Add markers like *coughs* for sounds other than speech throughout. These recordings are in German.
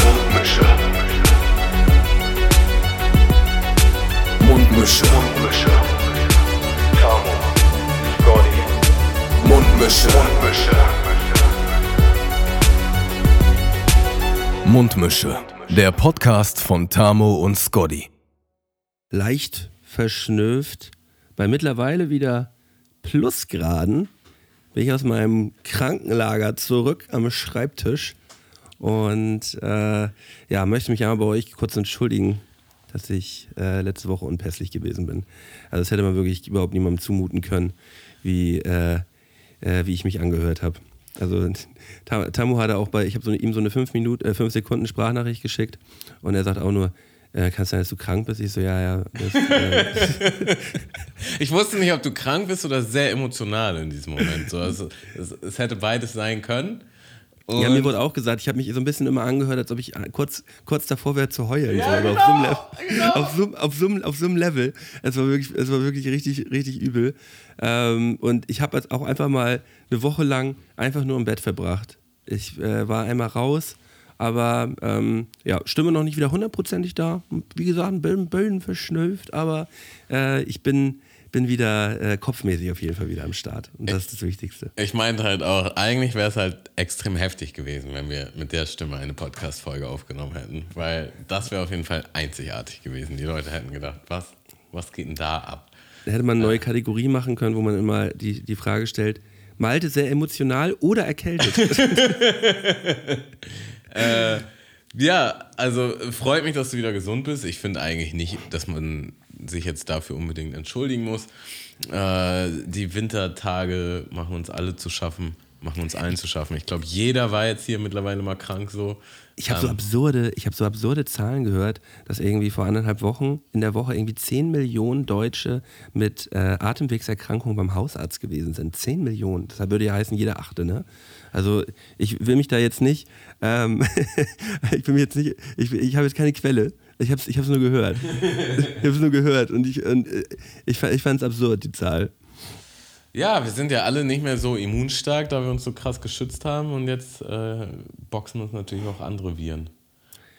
Mundmische. Mundmische. Mundmische. Mundmische. Tamo. Scotty. Mundmische. Mundmische. Mundmische. Der Podcast von Tamo und Scotty. leicht verschnöft. Bei mittlerweile wieder Plusgraden bin ich aus meinem Krankenlager zurück am Schreibtisch und äh, ja, möchte mich einmal bei euch kurz entschuldigen, dass ich äh, letzte Woche unpässlich gewesen bin. Also das hätte man wirklich überhaupt niemandem zumuten können, wie, äh, äh, wie ich mich angehört habe. Also *laughs* Tam- Tamu hatte auch bei, ich habe so, ihm so eine 5 Minuten, äh, 5 Sekunden Sprachnachricht geschickt und er sagt auch nur, äh, kann es sein, dass du krank bist? Ich so, ja, ja. Das, äh, *laughs* Ich wusste nicht, ob du krank bist oder sehr emotional in diesem Moment. So, also, es, es hätte beides sein können. Und ja, mir wurde auch gesagt, ich habe mich so ein bisschen immer angehört, als ob ich äh, kurz, kurz davor wäre zu heulen. Ja, so, genau, auf, so einem Level, auf, so, auf, so, auf so einem Level. Es war wirklich, es war wirklich richtig, richtig übel. Ähm, und ich habe jetzt auch einfach mal eine Woche lang einfach nur im Bett verbracht. Ich äh, war einmal raus, aber ähm, ja, Stimme noch nicht wieder hundertprozentig da. Wie gesagt, ein bisschen, bisschen verschnülft, aber äh, ich bin, bin wieder äh, kopfmäßig auf jeden Fall wieder am Start. Und das ist das Wichtigste. ich meinte halt auch, eigentlich wäre es halt extrem heftig gewesen, wenn wir mit der Stimme eine Podcast-Folge aufgenommen hätten. Weil das wäre auf jeden Fall einzigartig gewesen. Die Leute hätten gedacht, was, was geht denn da ab? Da hätte man eine neue Kategorie machen können, wo man immer die, die Frage stellt, Malte sehr emotional oder erkältet? *laughs* *laughs* Ja, also freut mich, dass du wieder gesund bist. Ich finde eigentlich nicht, dass man sich jetzt dafür unbedingt entschuldigen muss. Äh, die Wintertage machen uns alle zu schaffen, machen uns allen zu schaffen. Ich glaube, jeder war jetzt hier mittlerweile mal krank so. Ich habe so absurde, ich habe so absurde Zahlen gehört, dass irgendwie vor anderthalb Wochen in der Woche irgendwie 10 Millionen Deutsche mit äh, Atemwegserkrankungen beim Hausarzt gewesen sind. 10 Millionen. Das würde ja heißen, jeder achte, ne? Also ich will mich da jetzt nicht, ähm, *laughs* ich bin jetzt nicht, ich, ich habe jetzt keine Quelle. Ich habe es ich hab's nur gehört. ich habe es nur gehört und ich, und, äh, ich, ich fand es absurd, die Zahl. Ja, wir sind ja alle nicht mehr so immunstark, da wir uns so krass geschützt haben und jetzt äh, boxen uns natürlich auch andere Viren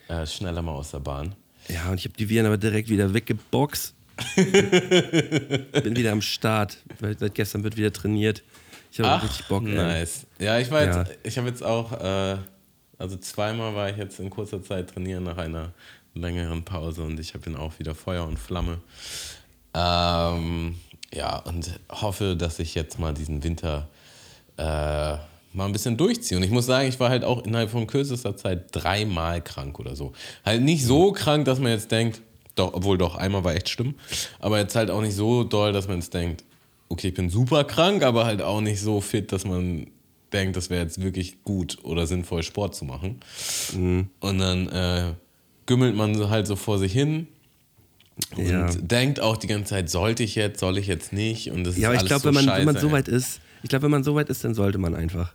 äh, schneller mal aus der Bahn. Ja, und ich habe die Viren aber direkt wieder weggeboxt. *laughs* Bin wieder am Start. Weil Seit gestern wird wieder trainiert. Ich habe richtig Bock. ey. nice. Ja, ich war Ja. jetzt, ich habe jetzt auch, äh, also zweimal war ich jetzt in kurzer Zeit trainieren nach einer längeren Pause und ich habe dann auch wieder Feuer und Flamme. Ähm, ja, und hoffe, dass ich jetzt mal diesen Winter äh, mal ein bisschen durchziehe. Und ich muss sagen, ich war halt auch innerhalb von kürzester Zeit dreimal krank oder so. Halt nicht so krank, dass man jetzt denkt, doch, obwohl doch, einmal war echt schlimm, aber jetzt halt auch nicht so doll, dass man jetzt denkt, okay, ich bin super krank, aber halt auch nicht so fit, dass man denkt, das wäre jetzt wirklich gut oder sinnvoll, Sport zu machen. Mhm. Und dann äh, gümmelt man halt so vor sich hin und Ja. denkt auch die ganze Zeit, sollte ich jetzt, soll ich jetzt nicht? Und das Ja, aber ist ich glaube, so wenn, man, wenn man so weit ist, ich glaube, wenn man so weit ist, dann sollte man einfach.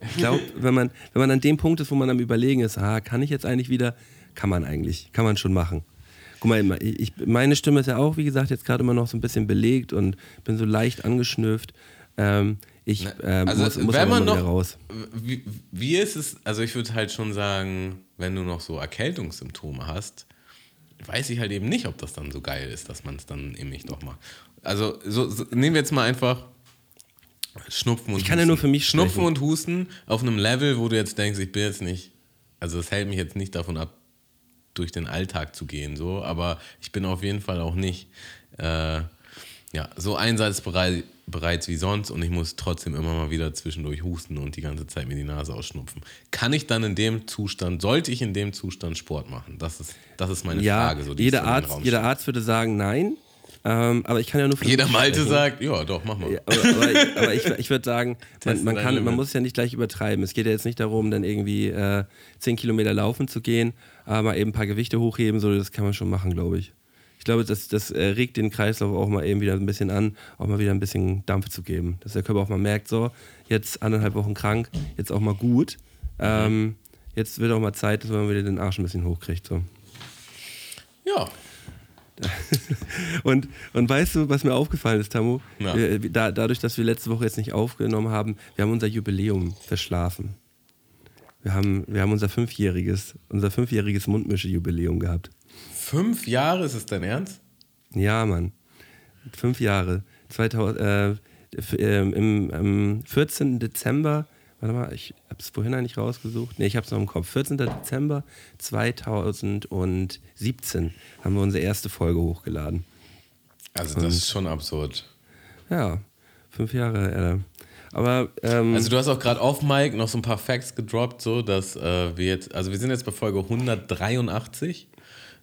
Ich glaube, *laughs* wenn man, wenn man an dem Punkt ist, wo man am Überlegen ist, ah, kann ich jetzt eigentlich wieder, kann man eigentlich, kann man schon machen. Guck mal, ich, meine Stimme ist ja auch, wie gesagt, jetzt gerade immer noch so ein bisschen belegt und bin so leicht angeschnüfft. Ähm, ich ähm, Also, muss, muss wenn man noch- raus. Wie, wie ist es, also ich würde halt schon sagen, wenn du noch so Erkältungssymptome hast, weiß ich halt eben nicht, ob das dann so geil ist, dass man es dann eben nicht doch macht. Also so, so, nehmen wir jetzt mal einfach Schnupfen und Ich kann ja nur für mich Schnupfen sprechen. und Husten auf einem Level, wo du jetzt denkst, ich bin jetzt nicht, also es hält mich jetzt nicht davon ab, durch den Alltag zu gehen, so, aber ich bin auf jeden Fall auch nicht äh, ja, so einsatzbereit bereit wie sonst und ich muss trotzdem immer mal wieder zwischendurch husten und die ganze Zeit mir die Nase ausschnupfen. Kann ich dann in dem Zustand, sollte ich in dem Zustand Sport machen? Das ist, das ist meine Ja, Frage. So, jeder, Arzt, jeder. Arzt würde sagen, nein. Ähm, aber ich kann ja nur Jeder Malte sagt, ja, doch, mach mal. Ja, aber, aber, ich- aber ich, ich würde sagen, *laughs* man, man, kann, man muss es ja nicht gleich übertreiben. Es geht ja jetzt nicht darum, dann irgendwie äh, 10 Kilometer laufen zu gehen, aber mal eben ein paar Gewichte hochheben, so, das kann man schon machen, glaube ich. Ich glaube, das, das äh, regt den Kreislauf auch mal eben wieder ein bisschen an, auch mal wieder ein bisschen Dampf zu geben. Dass der Körper auch mal merkt, so, jetzt anderthalb Wochen krank, jetzt auch mal gut. Ähm, jetzt wird auch mal Zeit, dass man wieder den Arsch ein bisschen hochkriegt. So. Ja. *laughs* Und, und weißt du, was mir aufgefallen ist, Tamu? Ja. Wir, da, dadurch, dass wir letzte Woche jetzt nicht aufgenommen haben, wir haben unser Jubiläum verschlafen. Wir haben, wir haben unser fünfjähriges, unser fünfjähriges Mundmische-Jubiläum gehabt. Fünf Jahre, ist es dein Ernst? Ja, Mann. Fünf Jahre. 2000, äh, ähm, im, am 14. Dezember, warte mal, ich habe es vorhin eigentlich rausgesucht. Nee, ich habe es noch im Kopf. 14. Dezember 2017 haben wir unsere erste Folge hochgeladen. Also das ist schon absurd. Ja, fünf Jahre. Äh, aber ähm, Also du hast auch gerade auf Mike noch so ein paar Facts gedroppt, so dass äh, wir jetzt, also wir sind jetzt bei Folge 183,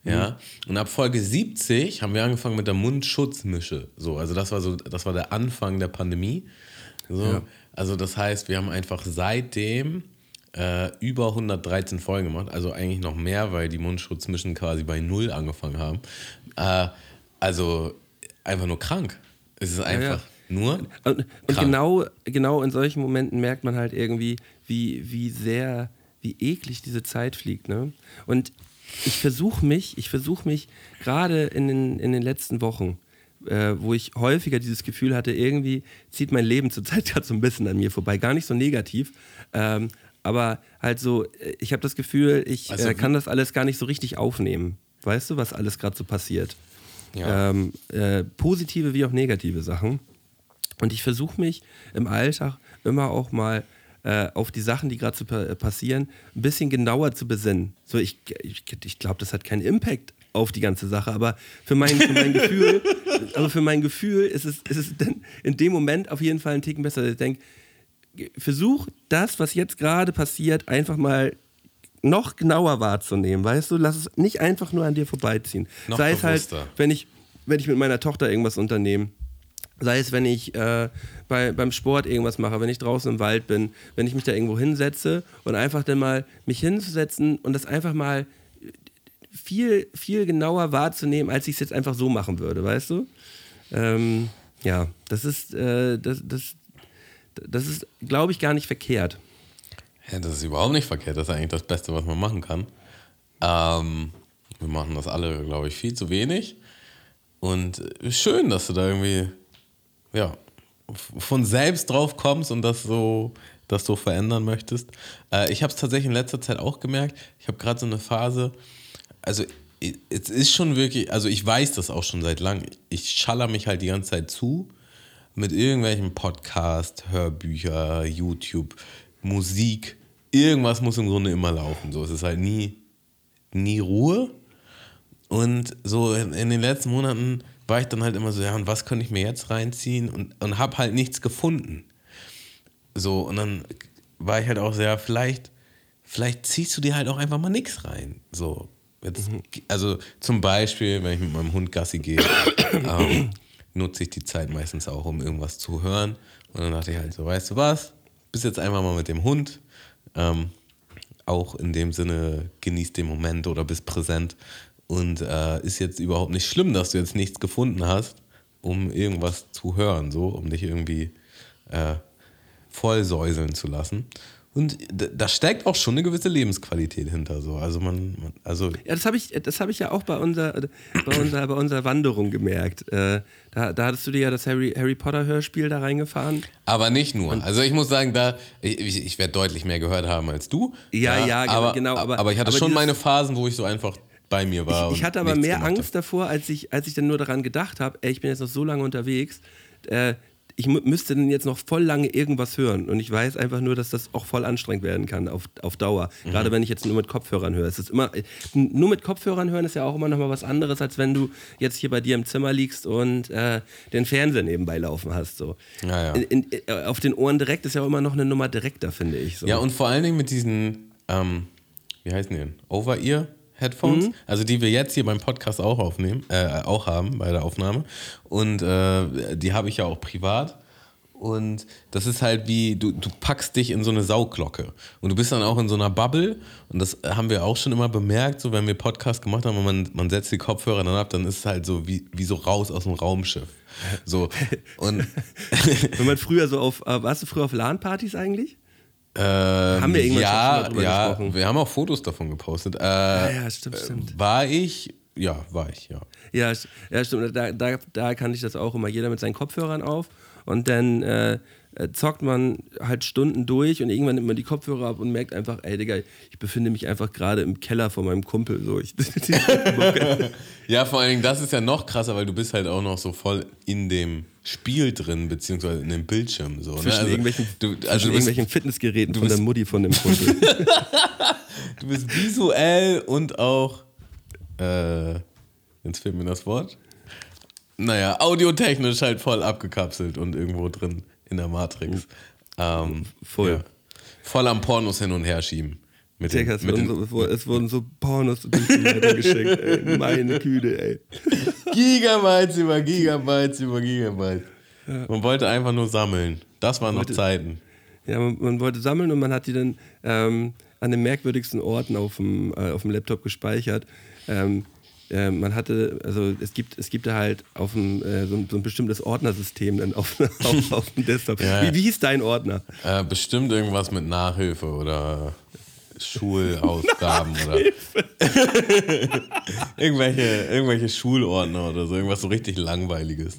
ja, und ab Folge 70 haben wir angefangen mit der Mundschutzmische, so, also das war so, das war der Anfang der Pandemie, so, Ja. Also das heißt, wir haben einfach seitdem äh, über 113 Folgen gemacht, also eigentlich noch mehr, weil die Mundschutzmischen quasi bei null angefangen haben, äh, also einfach nur krank, es ist einfach nur Und, und genau, genau in solchen Momenten merkt man halt irgendwie, wie, wie sehr, wie eklig diese Zeit fliegt. Ne? Und ich versuche mich, ich versuche mich gerade in den, in den letzten Wochen, äh, wo ich häufiger dieses Gefühl hatte, irgendwie zieht mein Leben zurzeit *laughs* gerade so ein bisschen an mir vorbei. Gar nicht so negativ, ähm, aber halt so, äh, ich habe das Gefühl, ich Also äh, kann das alles gar nicht so richtig aufnehmen. Weißt du, was alles gerade so passiert? Ja. Ähm, äh, positive wie auch negative Sachen. Und ich versuche mich im Alltag immer auch mal äh, auf die Sachen, die gerade so pa passieren, ein bisschen genauer zu besinnen. So, ich, ich, ich glaube, das hat keinen Impact auf die ganze Sache, aber für mein, für mein Gefühl, *laughs* also für mein Gefühl ist es, ist es dann in dem Moment auf jeden Fall ein Ticken besser. Ich denke, versuch das, was jetzt gerade passiert, einfach mal noch genauer wahrzunehmen, weißt du? Lass es nicht einfach nur an dir vorbeiziehen. Noch Sei es halt, bewusster. wenn ich, wenn ich mit meiner Tochter irgendwas unternehme. Sei es, wenn ich äh, bei, beim Sport irgendwas mache, wenn ich draußen im Wald bin, wenn ich mich da irgendwo hinsetze und einfach dann mal mich hinzusetzen und das einfach mal viel, viel genauer wahrzunehmen, als ich es jetzt einfach so machen würde, weißt du? Ähm, ja, das ist, äh, das, das, das ist, glaube ich, gar nicht verkehrt. Ja, das ist überhaupt nicht verkehrt. Das ist eigentlich das Beste, was man machen kann. Ähm, wir machen das alle, glaube ich, viel zu wenig. Und äh, schön, dass du da irgendwie ja, von selbst drauf kommst und das so, das so verändern möchtest. Äh, ich habe es tatsächlich in letzter Zeit auch gemerkt. Ich habe gerade so eine Phase, also es ist schon wirklich, also ich weiß das auch schon seit langem. Ich schaller mich halt die ganze Zeit zu mit irgendwelchen Podcast, Hörbücher, YouTube, Musik. Irgendwas muss im Grunde immer laufen. So, es ist halt nie, nie Ruhe. Und so in, in den letzten Monaten war ich dann halt immer so, ja, und was könnte ich mir jetzt reinziehen? Und, und habe halt nichts gefunden. So, und dann war ich halt auch sehr, vielleicht, vielleicht ziehst du dir halt auch einfach mal nichts rein. So, jetzt, also zum Beispiel, wenn ich mit meinem Hund Gassi gehe, *coughs* ähm, nutze ich die Zeit meistens auch, um irgendwas zu hören. Und dann dachte ich halt so, weißt du was? Bist jetzt einfach mal mit dem Hund. Ähm, auch in dem Sinne, genieß den Moment oder bist präsent. Und äh, ist jetzt überhaupt nicht schlimm, dass du jetzt nichts gefunden hast, um irgendwas zu hören, so, um dich irgendwie äh, vollsäuseln zu lassen. Und da steckt auch schon eine gewisse Lebensqualität hinter. So. Also man, man also Ja, das habe ich, das hab ich ja auch bei unserer, bei unserer, bei unserer Wanderung gemerkt. Äh, da, da hattest du dir ja das Harry, Harry Potter Hörspiel da reingefahren. Aber nicht nur. Also ich muss sagen, da ich, ich, werde deutlich mehr gehört haben als du. Ja, ja, aber, genau, aber- aber ich hatte aber schon meine Phasen, wo ich so einfach bei mir war. Ich, ich und hatte aber mehr Angst davor, als ich, als ich dann nur daran gedacht habe, ey, ich bin jetzt noch so lange unterwegs, äh, ich mü- müsste dann jetzt noch voll lange irgendwas hören. Und ich weiß einfach nur, dass das auch voll anstrengend werden kann auf, auf Dauer. Mhm. Gerade wenn ich jetzt nur mit Kopfhörern höre. Es ist immer, nur mit Kopfhörern hören ist ja auch immer noch mal was anderes, als wenn du jetzt hier bei dir im Zimmer liegst und äh, den Fernseher nebenbei laufen hast. So. Ja, ja. In, in, äh, auf den Ohren direkt ist ja auch immer noch eine Nummer direkter, finde ich. So. Ja, und vor allen Dingen mit diesen, ähm, wie heißen die denn? Over-Ear-Headphones, also die wir jetzt hier beim Podcast auch aufnehmen, äh, auch haben bei der Aufnahme. Und äh, die habe ich ja auch privat. Und das ist halt wie, du, du packst dich in so eine Sauglocke. Und du bist dann auch in so einer Bubble. Und das haben wir auch schon immer bemerkt, so wenn wir Podcast gemacht haben und man, man setzt die Kopfhörer dann ab, dann ist es halt so wie, wie so raus aus dem Raumschiff. So. *laughs* Und Wenn man früher so auf, äh, warst du früher auf LAN-Partys eigentlich? Ähm, Haben wir irgendwann ja, schon drüber ja, gesprochen? wir haben auch Fotos davon gepostet. Äh, Ja, ja, stimmt, stimmt. War ich, ja, war ich, ja. Ja, ja stimmt. Da, da, da kann ich das auch immer. Jeder mit seinen Kopfhörern auf und dann äh, äh, zockt man halt Stunden durch und irgendwann nimmt man die Kopfhörer ab und merkt einfach, ey Digga, ich befinde mich einfach gerade im Keller von meinem Kumpel. So. Ich, *laughs* ja, vor allen Dingen, das ist ja noch krasser, weil du bist halt auch noch so voll in dem Spiel drin, beziehungsweise in dem Bildschirm. So, zwischen ne? also, irgendwelchen, du, zwischen also du bist, irgendwelchen Fitnessgeräten von bist- der Mutti von dem Kumpel. *laughs* du bist visuell und auch, äh, jetzt fehlt mir das Wort, naja, audiotechnisch halt voll abgekapselt und irgendwo drin in der Matrix. Ähm, Voll. Ja. Voll am Pornos hin und her schieben. Mit Digga, es, mit wurden den so, es wurden- so Pornos durch die Leitung *laughs* geschenkt, ey. Meine Güte, ey. Gigabytes über Gigabytes über Gigabytes. Man wollte einfach nur sammeln. Das waren noch Wollte- Zeiten. Ja, man, man wollte sammeln und man hat die dann ähm, an den merkwürdigsten Orten auf dem, äh, auf dem Laptop gespeichert. Ähm, äh, man hatte, also es gibt, es gibt da halt auf dem, äh, so, ein, so ein bestimmtes Ordnersystem dann auf, *laughs* auf, auf dem Desktop. Ja. Wie, wie hieß dein Ordner? Äh, bestimmt irgendwas mit Nachhilfe oder Schulaufgaben *laughs* oder *laughs* irgendwelche, irgendwelche Schulordner oder so, irgendwas so richtig langweiliges.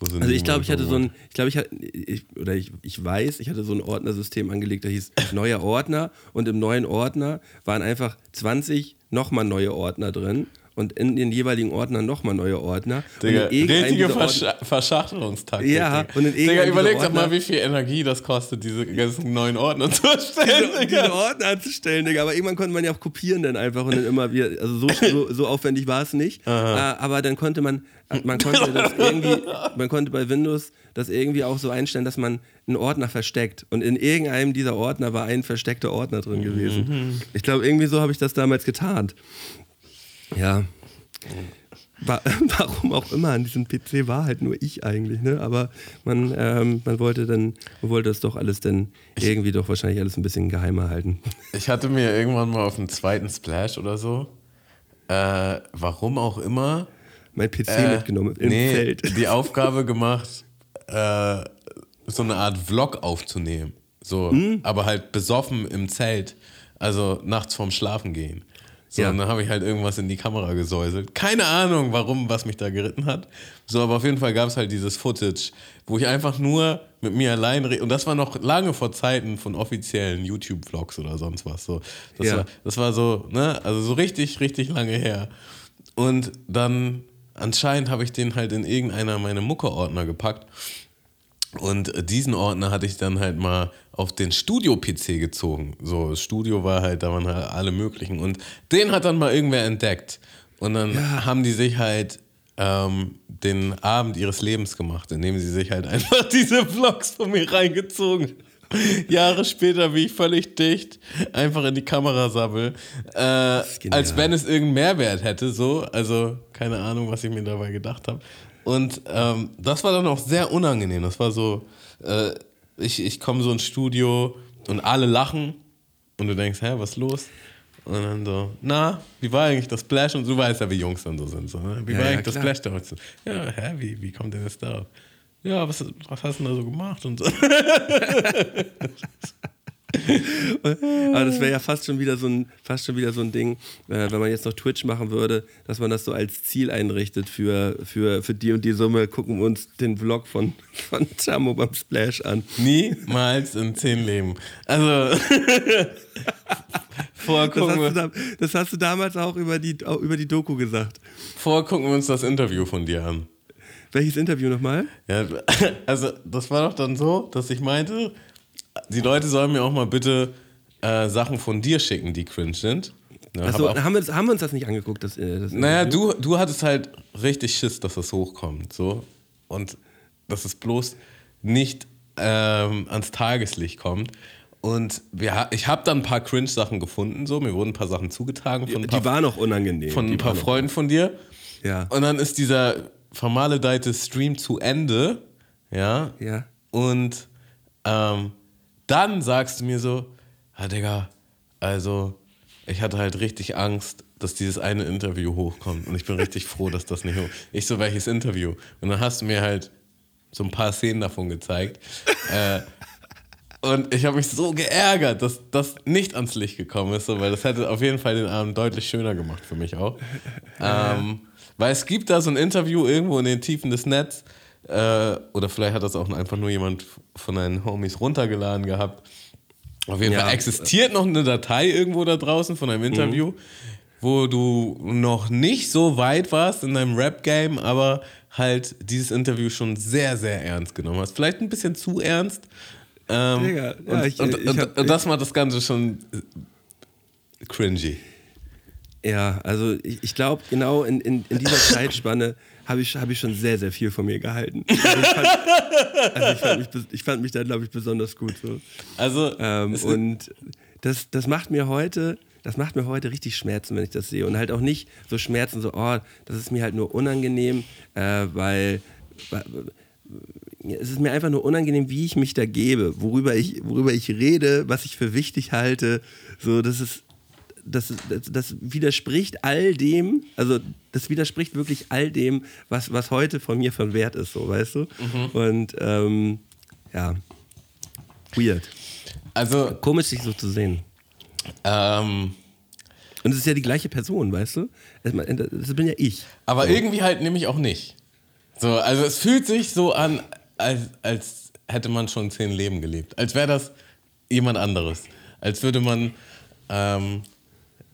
Also ich glaube, ich hatte so ein, ich glaube, ich hatte, ich, oder ich, ich weiß, ich hatte so ein Ordnersystem angelegt, da hieß neuer Ordner und im neuen Ordner waren einfach 20 nochmal neue Ordner drin und in den jeweiligen Ordnern nochmal neue Ordner. Digga, und in irgendeinem richtige Versch Ordner- Verschachtelungstaktik. Ja, und in Digga, überleg doch mal, Ordner- wie viel Energie das kostet, diese ganzen neuen Ordner *laughs* zu erstellen, diese Digga. Ordner anzustellen, Digga. Aber irgendwann konnte man ja auch kopieren dann einfach und dann immer wieder, also so, so, so aufwendig war es nicht. Äh, aber dann konnte man, man konnte *laughs* das irgendwie, man konnte bei Windows das irgendwie auch so einstellen, dass man einen Ordner versteckt. Und in irgendeinem dieser Ordner war ein versteckter Ordner drin gewesen. Ich glaube, irgendwie so habe ich das damals getan. Ja. Wa- *laughs* Warum auch immer, an diesem PC war halt nur ich eigentlich, ne? Aber man, ähm, man wollte dann, man wollte das doch alles dann irgendwie doch wahrscheinlich alles ein bisschen geheimer halten. Ich hatte mir irgendwann mal auf dem zweiten Splash oder so, äh, warum auch immer, Mein PC äh, mitgenommen im nee, Zelt. die *laughs* Aufgabe gemacht, äh, so eine Art Vlog aufzunehmen. So, Hm? aber halt besoffen im Zelt, also nachts vorm Schlafen gehen. So, Ja. und dann habe ich halt irgendwas in die Kamera gesäuselt. Keine Ahnung, warum, was mich da geritten hat. So, aber auf jeden Fall gab es halt dieses Footage, wo ich einfach nur mit mir allein rede. Und das war noch lange vor Zeiten von offiziellen YouTube-Vlogs oder sonst was. So, das, Ja. war, das war so, ne, also so richtig, richtig lange her. Und dann anscheinend habe ich den halt in irgendeiner meiner Mucke-Ordner gepackt. Und diesen Ordner hatte ich dann halt mal auf den Studio-PC gezogen. So, das Studio war halt, da waren halt alle möglichen. Und den hat dann mal irgendwer entdeckt. Und dann haben die sich halt ähm, den Abend ihres Lebens gemacht, indem sie sich halt *laughs* einfach diese Vlogs von mir reingezogen Jahre später, wie ich völlig dicht einfach in die Kamera sabbel, äh, als wenn es irgendeinen Mehrwert hätte, so. Also, keine Ahnung, was ich mir dabei gedacht habe. Und ähm, das war dann auch sehr unangenehm. Das war so, äh, ich, ich komme so ins Studio und alle lachen und du denkst, hä, was ist los? Und dann so, na, wie war eigentlich das Splash? Und du weißt ja, wie Jungs dann so sind. So, ne? Wie Ja, war ja, eigentlich das klar. Splash damals? Ja, hä, wie, wie kommt denn das da? Ja, was, was hast du denn da so gemacht? Und so. *laughs* *laughs* *laughs* Aber das wäre ja fast schon wieder so ein, fast schon wieder so ein Ding, äh, wenn man jetzt noch Twitch machen würde, dass man das so als Ziel einrichtet für, für, für die und die Summe, gucken wir uns den Vlog von, von Chamo beim Splash an. Niemals in zehn Leben. Also, *laughs* vorher Das gucken, hast, du das hast du damals auch über die, auch über die Doku gesagt. vorher gucken wir uns das Interview von dir an. Welches Interview nochmal? Ja, *laughs* also das war doch dann so, dass ich meinte, die Leute sollen mir auch mal bitte äh, Sachen von dir schicken, die cringe sind. Ja, hab Achso, auch- haben wir, uns, haben wir uns das nicht angeguckt? Das, äh, das naja, du, du hattest halt richtig Schiss, dass das hochkommt. So. Und dass es bloß nicht ähm, ans Tageslicht kommt. Und wir, ich habe dann ein paar Cringe-Sachen gefunden. So. Mir wurden ein paar Sachen zugetragen von ein paar, Die waren auch unangenehm. von die ein paar Freunden von dir. Ja. Und dann ist dieser vermaledeite Stream zu Ende. Ja. Ja. Und ähm, dann sagst du mir so, ah Digga, also ich hatte halt richtig Angst, dass dieses eine Interview hochkommt. Und ich bin richtig froh, dass das nicht hoch. Ich so, welches Interview? Und dann hast du mir halt so ein paar Szenen davon gezeigt. äh, und ich habe mich so geärgert, dass das nicht ans Licht gekommen ist, so, weil das hätte auf jeden Fall den Abend deutlich schöner gemacht für mich auch. Ähm, weil es gibt da so ein Interview irgendwo in den Tiefen des Netz, Äh, oder vielleicht hat das auch einfach nur jemand von deinen Homies runtergeladen gehabt. Auf jeden Ja. Fall existiert noch eine Datei irgendwo da draußen von einem Interview, wo du noch nicht so weit warst in deinem Rap-Game, aber halt dieses Interview schon sehr, sehr ernst genommen hast. Vielleicht ein bisschen zu ernst. Ähm, Digga, ja, und, ich- und, ich hab- und das macht das Ganze schon äh, cringy. Ja, also ich, ich glaube, genau in, in, in dieser *coughs* Zeitspanne habe ich, hab ich schon sehr, sehr viel von mir gehalten. Also ich fand, also ich fand, mich, ich fand mich da, glaube ich, besonders gut. So. Also, Ähm, und das, das macht mir heute, das macht mir heute richtig Schmerzen, wenn ich das sehe. Und halt auch nicht so Schmerzen, so, oh, das ist mir halt nur unangenehm, äh, weil, weil es ist mir einfach nur unangenehm, wie ich mich da gebe, worüber ich, worüber ich rede, was ich für wichtig halte. So, das ist, das, das, das widerspricht all dem, also das widerspricht wirklich all dem, was, was heute von mir von Wert ist, so, weißt du? Und ähm, ja, weird. also Komisch, sich so zu sehen. ähm, Und es ist ja die gleiche Person, weißt du? Das bin ja ich. Aber irgendwie halt nämlich auch nicht. So, also es fühlt sich so an, als, als hätte man schon zehn Leben gelebt. Als wäre das jemand anderes. Als würde man ähm,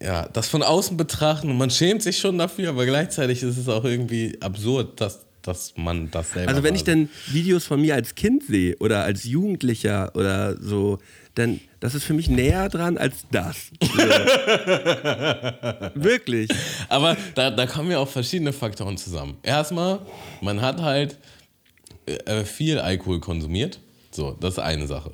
ja, das von außen betrachten und man schämt sich schon dafür, aber gleichzeitig ist es auch irgendwie absurd, dass, dass man das selber Also wenn ich dann Videos von mir als Kind sehe oder als Jugendlicher oder so, dann das ist für mich näher dran als das. *laughs* Wirklich. Aber da, da kommen ja auch verschiedene Faktoren zusammen. Erstmal, man hat halt äh, viel Alkohol konsumiert. So, das ist eine Sache.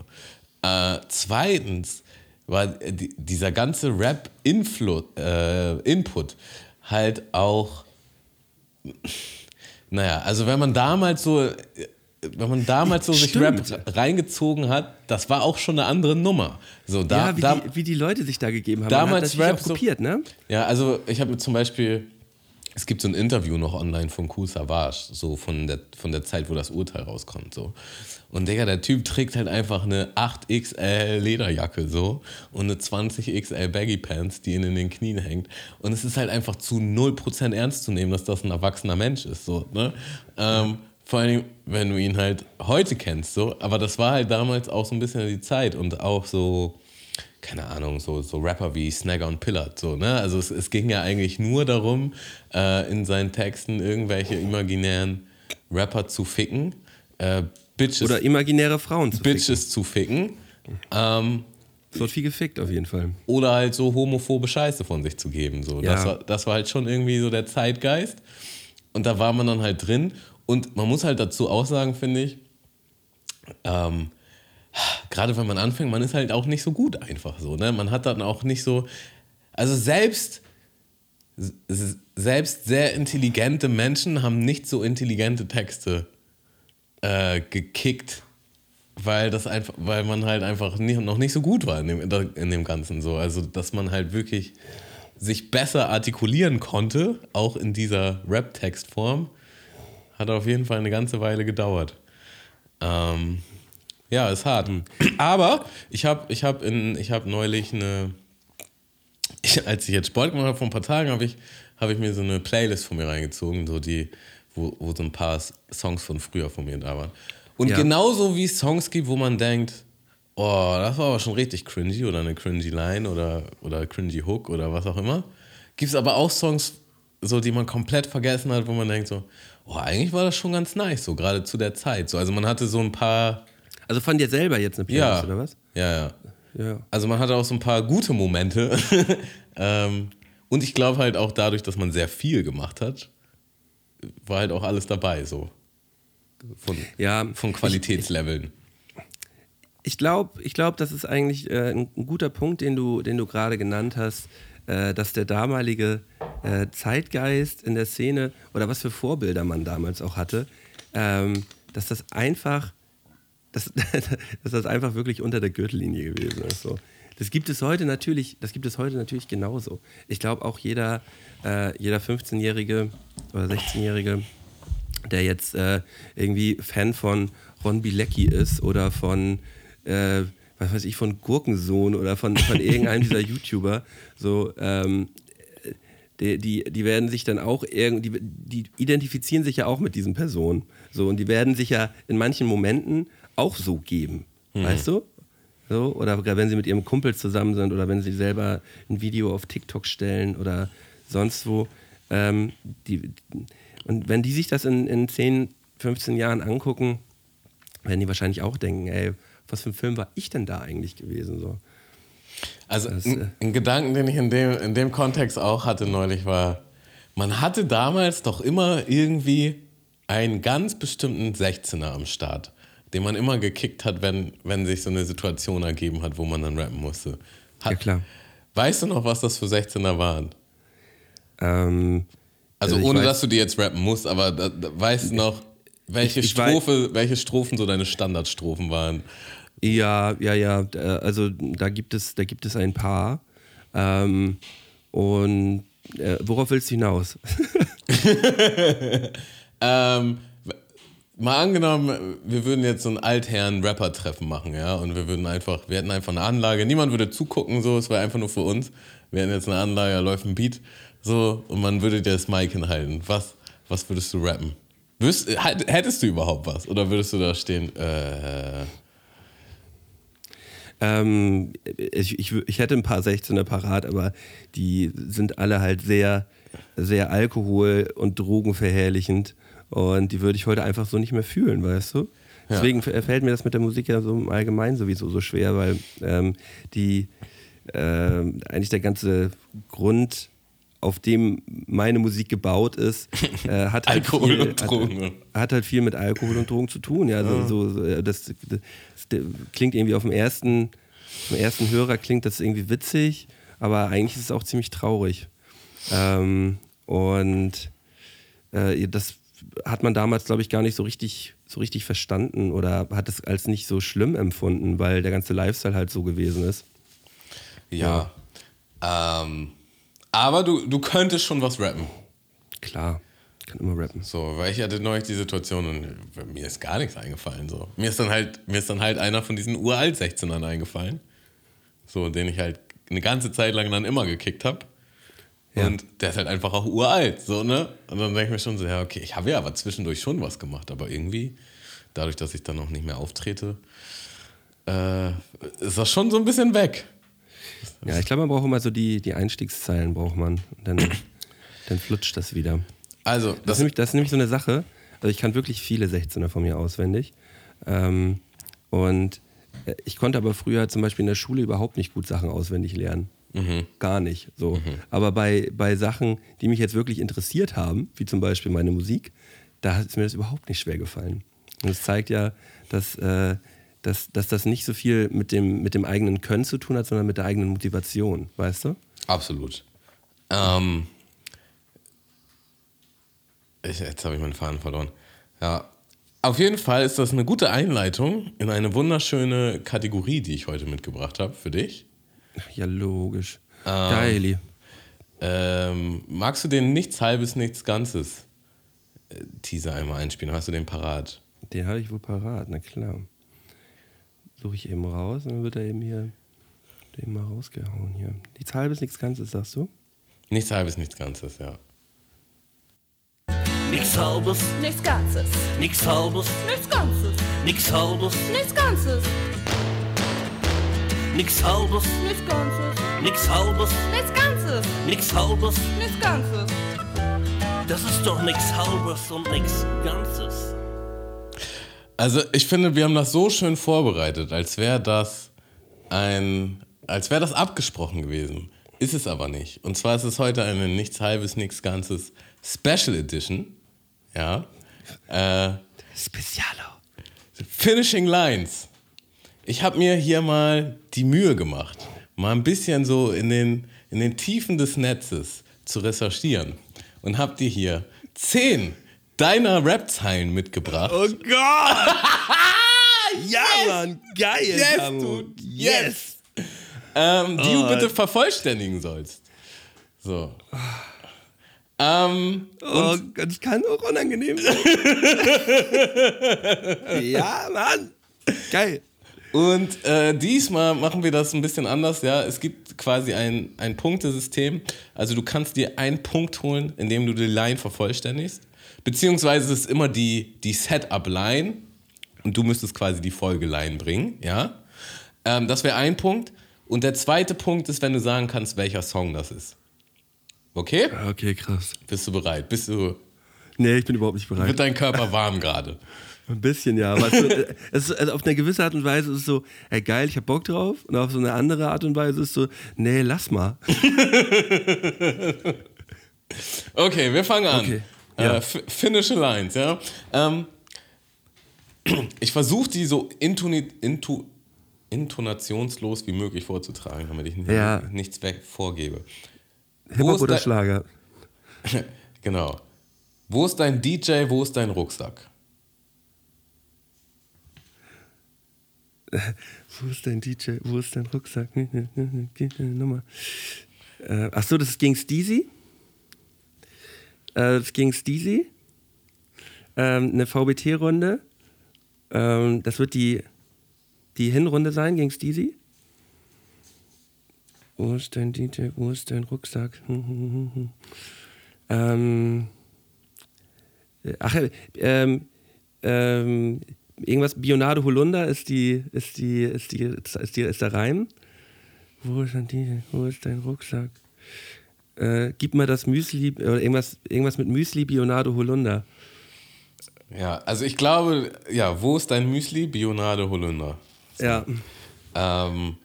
Äh, zweitens war die, dieser ganze Rap-Input äh, Input halt auch, naja, also wenn man damals so, äh, wenn man damals so sich Rap reingezogen hat, das war auch schon eine andere Nummer. So, da, ja, wie, da, die, wie die Leute sich da gegeben haben. Damals Man hat das Rap auch so- kopiert, ne? ja, also ich habe zum Beispiel, es gibt so ein Interview noch online von Kool Savage, so von der, von der Zeit, wo das Urteil rauskommt, so. Und Digga, der Typ trägt halt einfach eine 8XL Lederjacke, so, und eine 20XL Baggy Pants, die ihn in den Knien hängt. Und es ist halt einfach zu 0% ernst zu nehmen, dass das ein erwachsener Mensch ist, so, ne? Ähm, vor allem, wenn du ihn halt heute kennst, so. Aber das war halt damals auch so ein bisschen die Zeit und auch so, keine Ahnung, so, so Rapper wie Snagger und Pillard, so, ne? Also es, es ging ja eigentlich nur darum, äh, in seinen Texten irgendwelche imaginären Rapper zu ficken, äh, Bitches, Oder imaginäre Frauen zu ficken. Bitches zu ficken, ähm, Es wird viel gefickt auf jeden Fall. oder halt so homophobe Scheiße von sich zu geben, so. Das, Ja. war, das war halt schon irgendwie so der Zeitgeist und da war man dann halt drin und man muss halt dazu auch sagen, finde ich, ähm, gerade wenn man anfängt, man ist halt auch nicht so gut einfach so. Ne? Man hat dann auch nicht so, also selbst, selbst sehr intelligente Menschen haben nicht so intelligente Texte äh, gekickt, weil das einfach, weil man halt einfach nie, noch nicht so gut war in dem, in dem Ganzen so. Also dass man halt wirklich sich besser artikulieren konnte, auch in dieser Rap-Textform, hat auf jeden Fall eine ganze Weile gedauert. Ähm, ja, ist hart. Aber ich habe ich hab hab neulich eine. Ich, als ich jetzt Sport gemacht habe, vor ein paar Tagen, habe ich, hab ich mir so eine Playlist von mir reingezogen, so die, wo, wo so ein paar Songs von früher von mir da waren. Und Ja. genauso wie es Songs gibt, wo man denkt, oh, das war aber schon richtig cringy oder eine cringy Line oder, oder cringy Hook oder was auch immer, gibt es aber auch Songs, so, die man komplett vergessen hat, wo man denkt so, oh, eigentlich war das schon ganz nice, so gerade zu der Zeit. So, also man hatte so ein paar, Also von dir selber jetzt eine Playlist, ja, oder was? ja, ja. Ja. Also man hatte auch so ein paar gute Momente. *laughs* ähm, und ich glaube halt auch dadurch, dass man sehr viel gemacht hat, war halt auch alles dabei, so. Von, Ja, von Qualitätsleveln. Ich glaube, ich glaub, das ist eigentlich äh, ein, ein guter Punkt, den du, den du gerade genannt hast, äh, dass der damalige äh, Zeitgeist in der Szene oder was für Vorbilder man damals auch hatte, ähm, dass das einfach, dass, *laughs* dass das einfach wirklich unter der Gürtellinie gewesen ist. So. Das gibt es heute natürlich, das gibt es heute natürlich genauso. Ich glaube auch jeder, äh, jeder 15-Jährige oder 16-Jährige, der jetzt äh, irgendwie Fan von Ron Bilecki ist oder von, äh, was weiß ich, von Gurkensohn oder von, von *laughs* irgendeinem dieser YouTuber, so, ähm, die, die, die werden sich dann auch irgendwie, die identifizieren sich ja auch mit diesen Personen. So, und die werden sich ja in manchen Momenten auch so geben. Mhm. Weißt du? So, oder wenn sie mit ihrem Kumpel zusammen sind oder wenn sie selber ein Video auf TikTok stellen oder sonst wo. Ähm, die, und wenn die sich das in, in 10, 15 Jahren angucken, werden die wahrscheinlich auch denken, ey, was für ein Film war ich denn da eigentlich gewesen? So. Also Das, ein, äh, ein Gedanken, den ich in dem, in dem Kontext auch hatte neulich, war, man hatte damals doch immer irgendwie einen ganz bestimmten 16er am Start, den man immer gekickt hat, wenn, wenn sich so eine Situation ergeben hat, wo man dann rappen musste. Hat, Ja, klar. Weißt du noch, was das für 16er waren? Ähm, Also, ich ohne weiß- dass du die jetzt rappen musst, aber da, da, weißt du noch, welche, Ich- ich weiß- Strophe, welche Strophen so deine Standardstrophen waren? Ja, ja, ja. äh, Also da gibt es, da gibt es ein paar. Ähm, und äh, worauf willst du hinaus? *laughs* Ähm, mal angenommen, wir würden jetzt so ein Altherren-Rapper-Treffen machen, ja, und wir würden einfach, wir hätten einfach eine Anlage, niemand würde zugucken, so, es wäre einfach nur für uns. Wir hätten jetzt eine Anlage, da läuft ein Beat, so, und man würde dir das Mic hinhalten. Was, was würdest du rappen? Würdest, hätt- hättest du überhaupt was? Oder würdest du da stehen, äh, ähm, ich, ich, ich hätte ein paar 16er parat, aber die sind alle halt sehr, sehr alkohol- und drogenverherrlichend. Und die würde ich heute einfach so nicht mehr fühlen, weißt du? Deswegen f- fällt mir das mit der Musik ja so im Allgemeinen sowieso so schwer, weil ähm, die ähm, eigentlich der ganze Grund, auf dem meine Musik gebaut ist, *laughs* äh, hat halt Alkohol viel. Hat, hat halt viel mit Alkohol und Drogen zu tun. Ja, also, so, so, äh, das, das, das klingt irgendwie auf dem ersten, auf dem ersten Hörer klingt das irgendwie witzig, aber eigentlich ist es auch ziemlich traurig. Ähm, und äh, das hat man damals, glaube ich, gar nicht so richtig, so richtig verstanden oder hat es als nicht so schlimm empfunden, weil der ganze Lifestyle halt so gewesen ist. ja. Ähm, aber du, du könntest schon was rappen. Klar, kann immer rappen. So, weil ich hatte neulich die Situation und mir ist gar nichts eingefallen. So. Mir, ist dann halt, mir ist dann halt einer von diesen uralt 16ern eingefallen. So, den ich halt eine ganze Zeit lang dann immer gekickt habe. Ja. Und der ist halt einfach auch uralt, so, ne? Und dann denke ich mir schon so, ja, okay, ich habe ja aber zwischendurch schon was gemacht, aber irgendwie, dadurch, dass ich dann auch nicht mehr auftrete, äh, ist das schon so ein bisschen weg. Ja, ich glaube, man braucht immer so die, die Einstiegszeilen, braucht man. Dann, dann flutscht das wieder. Also, Das das, ist, nämlich, das ist nämlich so eine Sache. Also ich kann wirklich viele 16er von mir auswendig. Ähm, und äh, ich konnte aber früher zum Beispiel in der Schule überhaupt nicht gut Sachen auswendig lernen. Gar nicht. So. Aber bei, bei Sachen, die mich jetzt wirklich interessiert haben, wie zum Beispiel meine Musik, da ist mir das überhaupt nicht schwer gefallen. Und es zeigt ja, dass, äh, dass, dass das nicht so viel mit dem, mit dem eigenen Können zu tun hat, sondern mit der eigenen Motivation, weißt du? Absolut. Ähm, ich, jetzt habe ich meinen Faden verloren. Ja. Auf jeden Fall ist das eine gute Einleitung in eine wunderschöne Kategorie, die ich heute mitgebracht habe für dich. Ja, logisch. Geili. Ähm, magst du den Nichts Halbes, Nichts Ganzes äh, Teaser einmal einspielen? Hast du den parat? Den habe ich wohl parat, na klar. Suche ich eben raus und dann wird er eben hier eben mal rausgehauen hier. Nichts halbes, nichts Ganzes, sagst du? Nichts Halbes, Nichts Ganzes, ja. Nix halbes, Nichts Ganzes. nix halbes, Nichts Ganzes. nix halbes, Nichts Ganzes. nix halbes, Nichts Ganzes. nix halbes, Nichts Ganzes. nix halbes. Nichts Ganzes. Das ist doch nix halbes und nix ganzes. Also ich finde, wir haben das so schön vorbereitet, als wäre das ein, als wäre das abgesprochen gewesen. Ist es aber nicht. Und zwar ist es heute eine nichts halbes, nichts ganzes Special Edition. Ja. Äh, Specialo. Finishing Lines. Ich habe mir hier mal die Mühe gemacht, mal ein bisschen so in den, in den Tiefen des Netzes zu recherchieren und habe dir hier zehn deiner Rap-Zeilen mitgebracht. Oh Gott! *laughs* ja, Mann, geil, Yes, dude. Yes. Ähm, die Oh. du bitte vervollständigen sollst. So. Ähm, Oh Gott, das kann auch unangenehm sein. *laughs* ja, Mann. Geil. Und äh, diesmal machen wir das ein bisschen anders. Ja, es gibt quasi ein, ein Punktesystem. Also du kannst dir einen Punkt holen, indem du die Line vervollständigst. Beziehungsweise es ist immer die, die Setup-Line und du müsstest quasi die Folgeline bringen. Ja, ähm, das wäre ein Punkt. Und der zweite Punkt ist, wenn du sagen kannst, welcher Song das ist. Okay? Okay, krass. Bist du bereit? Bist du, Nee, ich bin überhaupt nicht bereit. wird dein Körper warm gerade? Ein bisschen, ja. Aber es ist, es ist, also auf eine gewisse Art und Weise ist es so, ey, geil, ich hab Bock drauf. Und auf so eine andere Art und Weise ist es so, nee, lass mal. *laughs* Okay, wir fangen an. Okay, Äh, ja. f- finnische Lines, ja. Ähm, *clears throat* ich versuche die so intoni intu intonationslos wie möglich vorzutragen, damit ich Ja. nichts weg vorgebe. Hip-Hop oder Schlager? *laughs* Genau. Wo ist dein DJ, wo ist dein Rucksack? *laughs* Wo ist dein DJ? Wo ist dein Rucksack? *laughs* Nummer. Äh, ach so, das ist gegen Steezy. Äh, gegen Steezy. Ähm, eine VBT-Runde. Ähm, das wird die, die Hinrunde sein gegen Steezy. Wo ist dein DJ? Wo ist dein Rucksack? ähm, ach, äh, ähm, ähm, irgendwas Bionade Holunder ist die, ist die, ist die, ist die, ist der Reim. Wo ist dein? Wo ist dein Rucksack? Äh, gib mal das Müsli, oder irgendwas, irgendwas mit Müsli Bionade Holunder. Ja, also ich glaube, ja, wo ist dein Müsli? Bionade Holunder. Ja. Ähm,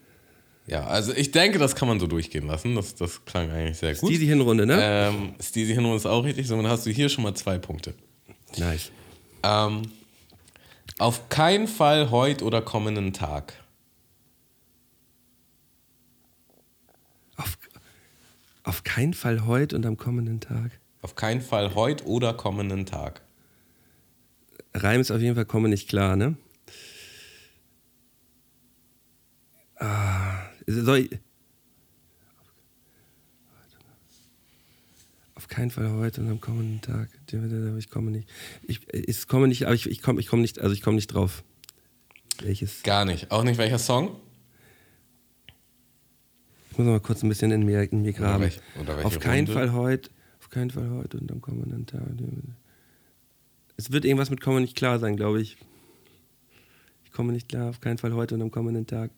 ja, also ich denke, das kann man so durchgehen lassen. Das, das klang eigentlich sehr gut. Steezy Hinrunde, ne? Ähm, Steezy Hinrunde ist auch richtig, so dann hast du hier schon mal zwei Punkte. Nice. Ähm, auf keinen Fall heute oder kommenden Tag. Auf, auf keinen Fall heute und am kommenden Tag. Auf keinen Fall heute oder kommenden Tag. Reim ist auf jeden Fall komme nicht klar, ne? Ah, soll ich, auf keinen Fall heute und am kommenden Tag. Ich komme nicht. Ich, ich komme nicht, aber ich, ich komme ich komm nicht, also ich komme nicht drauf. Welches? Gar nicht. Auch nicht welcher Song? Ich muss noch mal kurz ein bisschen in mir, in mir graben. welche auf keinen Runde? Fall heute, auf keinen Fall heute und am kommenden Tag. Es wird irgendwas mit komme nicht klar sein, glaube ich. Ich komme nicht klar, auf keinen Fall heute und am kommenden Tag.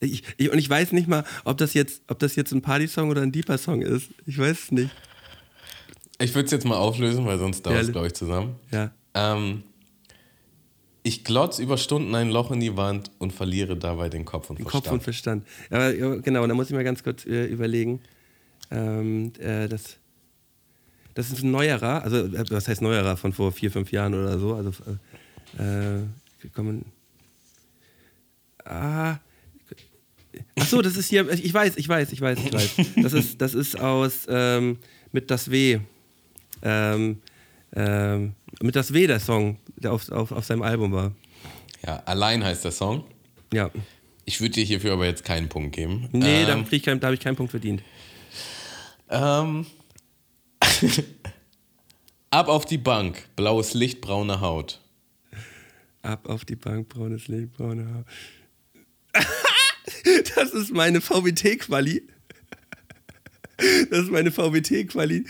Ich, ich, und ich weiß nicht mal, ob das jetzt, ob das jetzt ein Party-Song oder ein Deeper-Song ist. Ich weiß es nicht. Ich würde es jetzt mal auflösen, weil sonst dauert es, Ja, glaube ich, zusammen. Ja. Ähm, ich glotz über Stunden ein Loch in die Wand und verliere dabei den Kopf und Den Verstand. Kopf und Verstand. Aber, genau, da muss ich mal ganz kurz äh, überlegen. Ähm, äh, das, das ist ein neuerer, also äh, was heißt neuerer, von vor vier, fünf Jahren oder so. Also, äh, äh, kommen. Ah. Ach so, das ist hier, ich weiß, ich weiß, ich weiß, ich weiß. Das ist, das ist aus ähm, mit das W. Ähm, ähm, mit das W der Song, der auf, auf, auf seinem Album war. Ja, allein heißt der Song. Ja. Ich würde dir hierfür aber jetzt keinen Punkt geben. Nee, da, ähm, krieg ich kein, da habe ich keinen Punkt verdient. ähm, *laughs* Ab auf die Bank, blaues Licht, braune Haut. Ab auf die Bank, braunes Licht, braune Haare. *laughs* Das ist meine VBT-Quali. Das ist meine VBT-Quali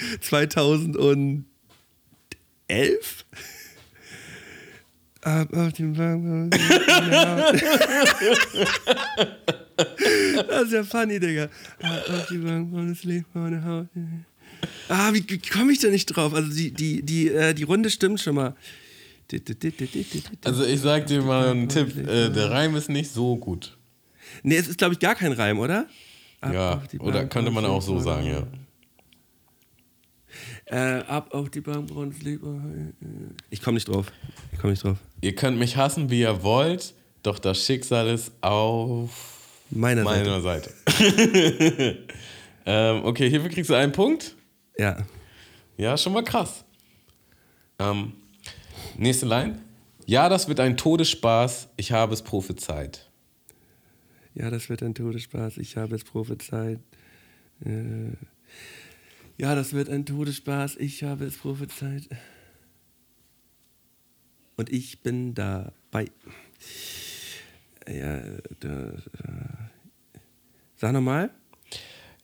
2011. Ab auf Haut. Das ist ja funny, Digga. Ab auf die Bank, braunes Licht, braune Haut. Ah, wie, wie komme ich da nicht drauf? Also die, die, die, äh, die Runde stimmt schon mal. Also ich sag dir mal einen Tipp, äh, der Reim ist nicht so gut. Nee, es ist, glaube ich, gar kein Reim, oder? Ab Ja, oder könnte man auch so sagen, ja. Äh, ab auf die Bank, Licht. Ich komme nicht drauf. Ich komme nicht drauf. Ihr könnt mich hassen, wie ihr wollt, doch das Schicksal ist auf Meiner meiner Seite. *laughs* ähm, okay, hierfür kriegst du einen Punkt. Ja. Ja, schon mal krass. Ähm, nächste Line. Ja, das wird ein Todesspaß, ich habe es prophezeit. Ja, das wird ein Todesspaß. Ich habe es prophezeit. Äh, ja, das wird ein Todesspaß. Ich habe es prophezeit. und ich bin dabei. Ja, da, da. Sag nochmal.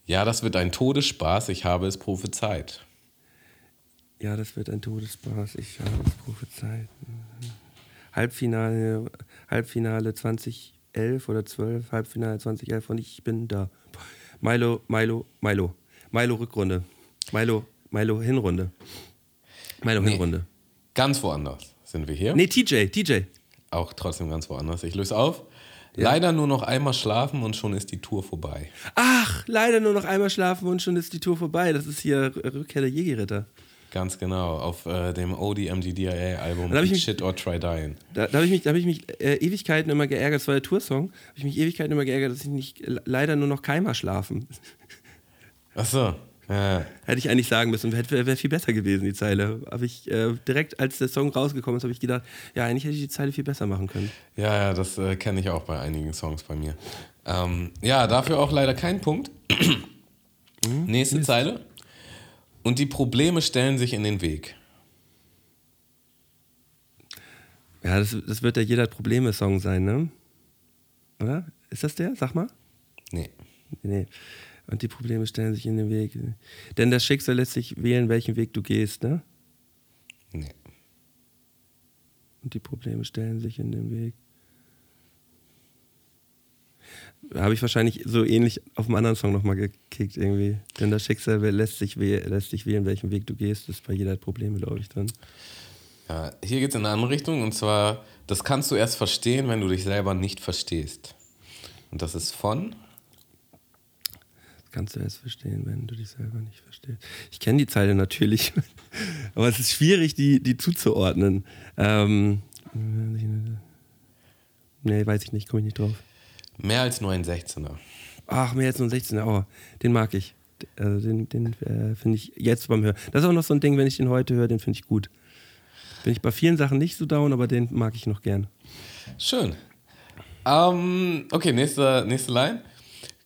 Ja, das wird ein Todesspaß, ich habe es prophezeit. Ja, das wird ein Todesspaß. Ich habe es prophezeit. Halbfinale, Halbfinale 2011 oder 12, Halbfinale 2011 und ich bin da. Milo, Milo, Milo. Milo Rückrunde. Milo, Milo Hinrunde. Milo Nee. Hinrunde. Ganz woanders sind wir hier. Nee, TJ, TJ. Auch trotzdem ganz woanders. Ich löse auf. Leider nur noch einmal schlafen und schon ist die Tour vorbei. Ach, leider nur noch einmal schlafen und schon ist die Tour vorbei. Das ist hier Rückkehr der Jägerritter. Ganz genau. Auf äh, dem ODMGDIA-Album Eat mich- Shit or Try Dying. Da, da habe ich mich, da hab ich mich äh, Ewigkeiten immer geärgert, das war der Toursong, habe ich mich Ewigkeiten immer geärgert, dass ich nicht le- leider nur noch Keimer schlafen. Achso. Ja. Hätte ich eigentlich sagen müssen, wäre wär viel besser gewesen, die Zeile. Aber ich äh, direkt, als der Song rausgekommen ist, habe ich gedacht, ja, eigentlich hätte ich die Zeile viel besser machen können. Ja, ja, das äh, kenne ich auch bei einigen Songs bei mir. Ähm, ja, dafür auch leider kein Punkt. *clears throat* Nächste Zeile. Und die Probleme stellen sich in den Weg. Ja, das, das wird der Jeder Probleme-Song sein, ne? Oder? Ist das der? Sag mal. Nee. Nee. Und die Probleme stellen sich in den Weg. Denn das Schicksal lässt sich wählen, welchen Weg du gehst, ne? Nee. Und die Probleme stellen sich in den Weg. Habe ich wahrscheinlich so ähnlich auf einem anderen Song nochmal gekickt irgendwie. Denn das Schicksal lässt sich, lässt sich wählen, welchen Weg du gehst. Das ist bei jeder Probleme, glaube ich, drin. Ja, hier geht es in eine andere Richtung und zwar, das kannst du erst verstehen, wenn du dich selber nicht verstehst. Und das ist von. Kannst du erst verstehen, wenn du dich selber nicht verstehst. Ich kenne die Zeile natürlich, *laughs* aber es ist schwierig, die, die zuzuordnen. Ähm, nee, weiß ich nicht, komme ich nicht drauf. Mehr als nur ein 16er. Ach, mehr als nur ein 16er, oh, den mag ich. Also den den äh, finde ich jetzt beim Hören. Das ist auch noch so ein Ding, wenn ich den heute höre, den finde ich gut. Bin ich bei vielen Sachen nicht so down, aber den mag ich noch gern. Schön. Ähm, okay, nächste, nächste Line.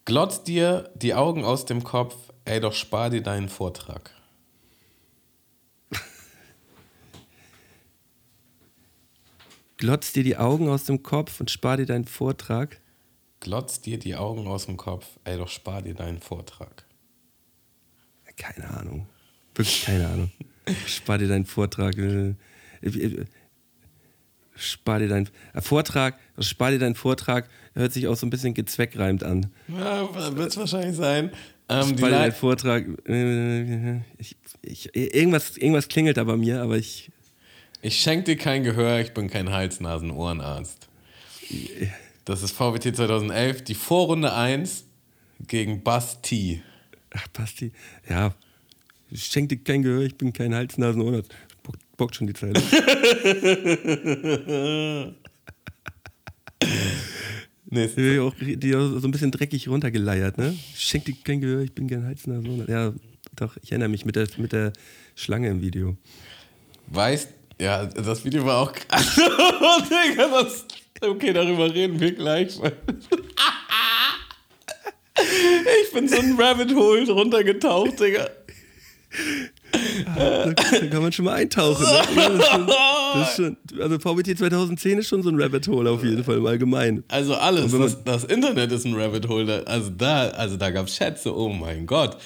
Glotz dir die Augen aus dem Kopf, ey, doch spar dir deinen Vortrag. *laughs* Glotz dir die Augen aus dem Kopf und spar dir deinen Vortrag. Glotz dir die Augen aus dem Kopf, ey, doch spar dir deinen Vortrag. Keine Ahnung. Wirklich keine Ahnung. *laughs* Spar dir deinen Vortrag. Spar dir deinen äh, Vortrag. Spar dir deinen Vortrag. Hört sich auch so ein bisschen gezweckreimt an. Ja, wird es wahrscheinlich sein. Ähm, Spar dir deinen Vortrag. Ich, ich, irgendwas, irgendwas klingelt da bei mir, aber ich. ich schenk dir kein Gehör, ich bin kein Hals-Nasen-Ohrenarzt. Das ist VWT 2011, die Vorrunde 1 gegen T. Ach, Basti. Ja. Ich schenk dir kein Gehör, ich bin kein Hals, Nasen, Ohrenarzt. Bock, bockt schon die Zeile. *laughs* Nächste. Die auch, die auch so ein bisschen dreckig runtergeleiert, ne? Schenk dir kein Gehör, ich bin Hals, Nasen, Ohrenarzt. Ja, doch, ich erinnere mich mit der, mit der Schlange im Video. Weißt, ja, das Video war auch *laughs* krass. Das, okay, darüber reden wir gleich. *laughs* Ich bin so ein Rabbit Hole drunter getaucht, Digga. Da, kann man schon mal eintauchen. Ne? Das ist schon, also VBT 2010 ist schon so ein Rabbit Hole auf jeden Fall im Allgemeinen. Also alles, das, das Internet ist ein Rabbit Hole. Also da, also da gab es Schätze, oh mein Gott.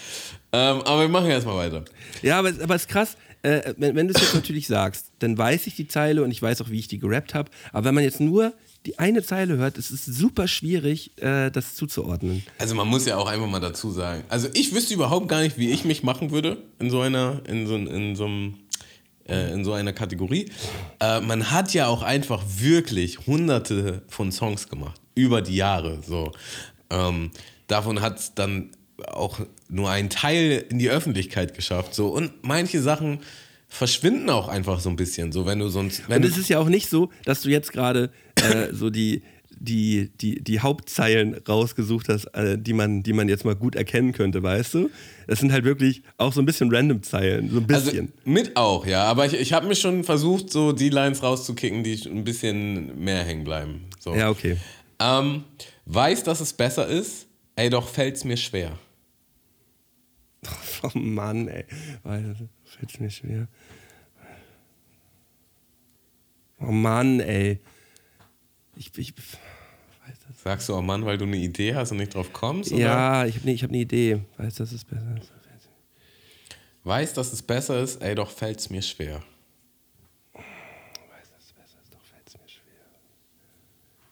Ähm, aber wir machen erstmal weiter. Ja, aber, aber es ist krass, äh, wenn, wenn du es jetzt natürlich sagst, dann weiß ich die Zeile und ich weiß auch, wie ich die gerappt habe. Aber wenn man jetzt nur die eine Zeile hört, es ist super schwierig, äh, das zuzuordnen. Also man muss ja auch einfach mal dazu sagen. Also ich wüsste überhaupt gar nicht, wie ich mich machen würde in so einer, in so, in so einem äh, in so einer Kategorie. Äh, man hat ja auch einfach wirklich hunderte von Songs gemacht, über die Jahre. So. Ähm, davon hat es dann auch nur ein Teil in die Öffentlichkeit geschafft. So. Und manche Sachen verschwinden auch einfach so ein bisschen. So, wenn du sonst. Wenn Und es ist ja auch nicht so, dass du jetzt gerade äh, so die, die, die, die Hauptzeilen rausgesucht hast, äh, die, man, die man jetzt mal gut erkennen könnte, weißt du? Das sind halt wirklich auch so ein bisschen random Zeilen, so ein Also bisschen. mit auch, ja. Aber ich, ich habe mir schon versucht, so die Lines rauszukicken, die ein bisschen mehr hängen bleiben. So. ja, okay. Ähm, weiß, dass es besser ist, ey, doch fällt's mir schwer. *laughs* Oh Mann, ey. Weil, das fällt mir schwer. Oh Mann, ey. Ich, ich, Sagst du, oh Mann, weil du eine Idee hast und nicht drauf kommst? Oder? ja, ich habe ne, ich hab eine Idee. Weißt du, das ist besser. Weiß, dass es besser ist, ey, doch fällt's mir schwer.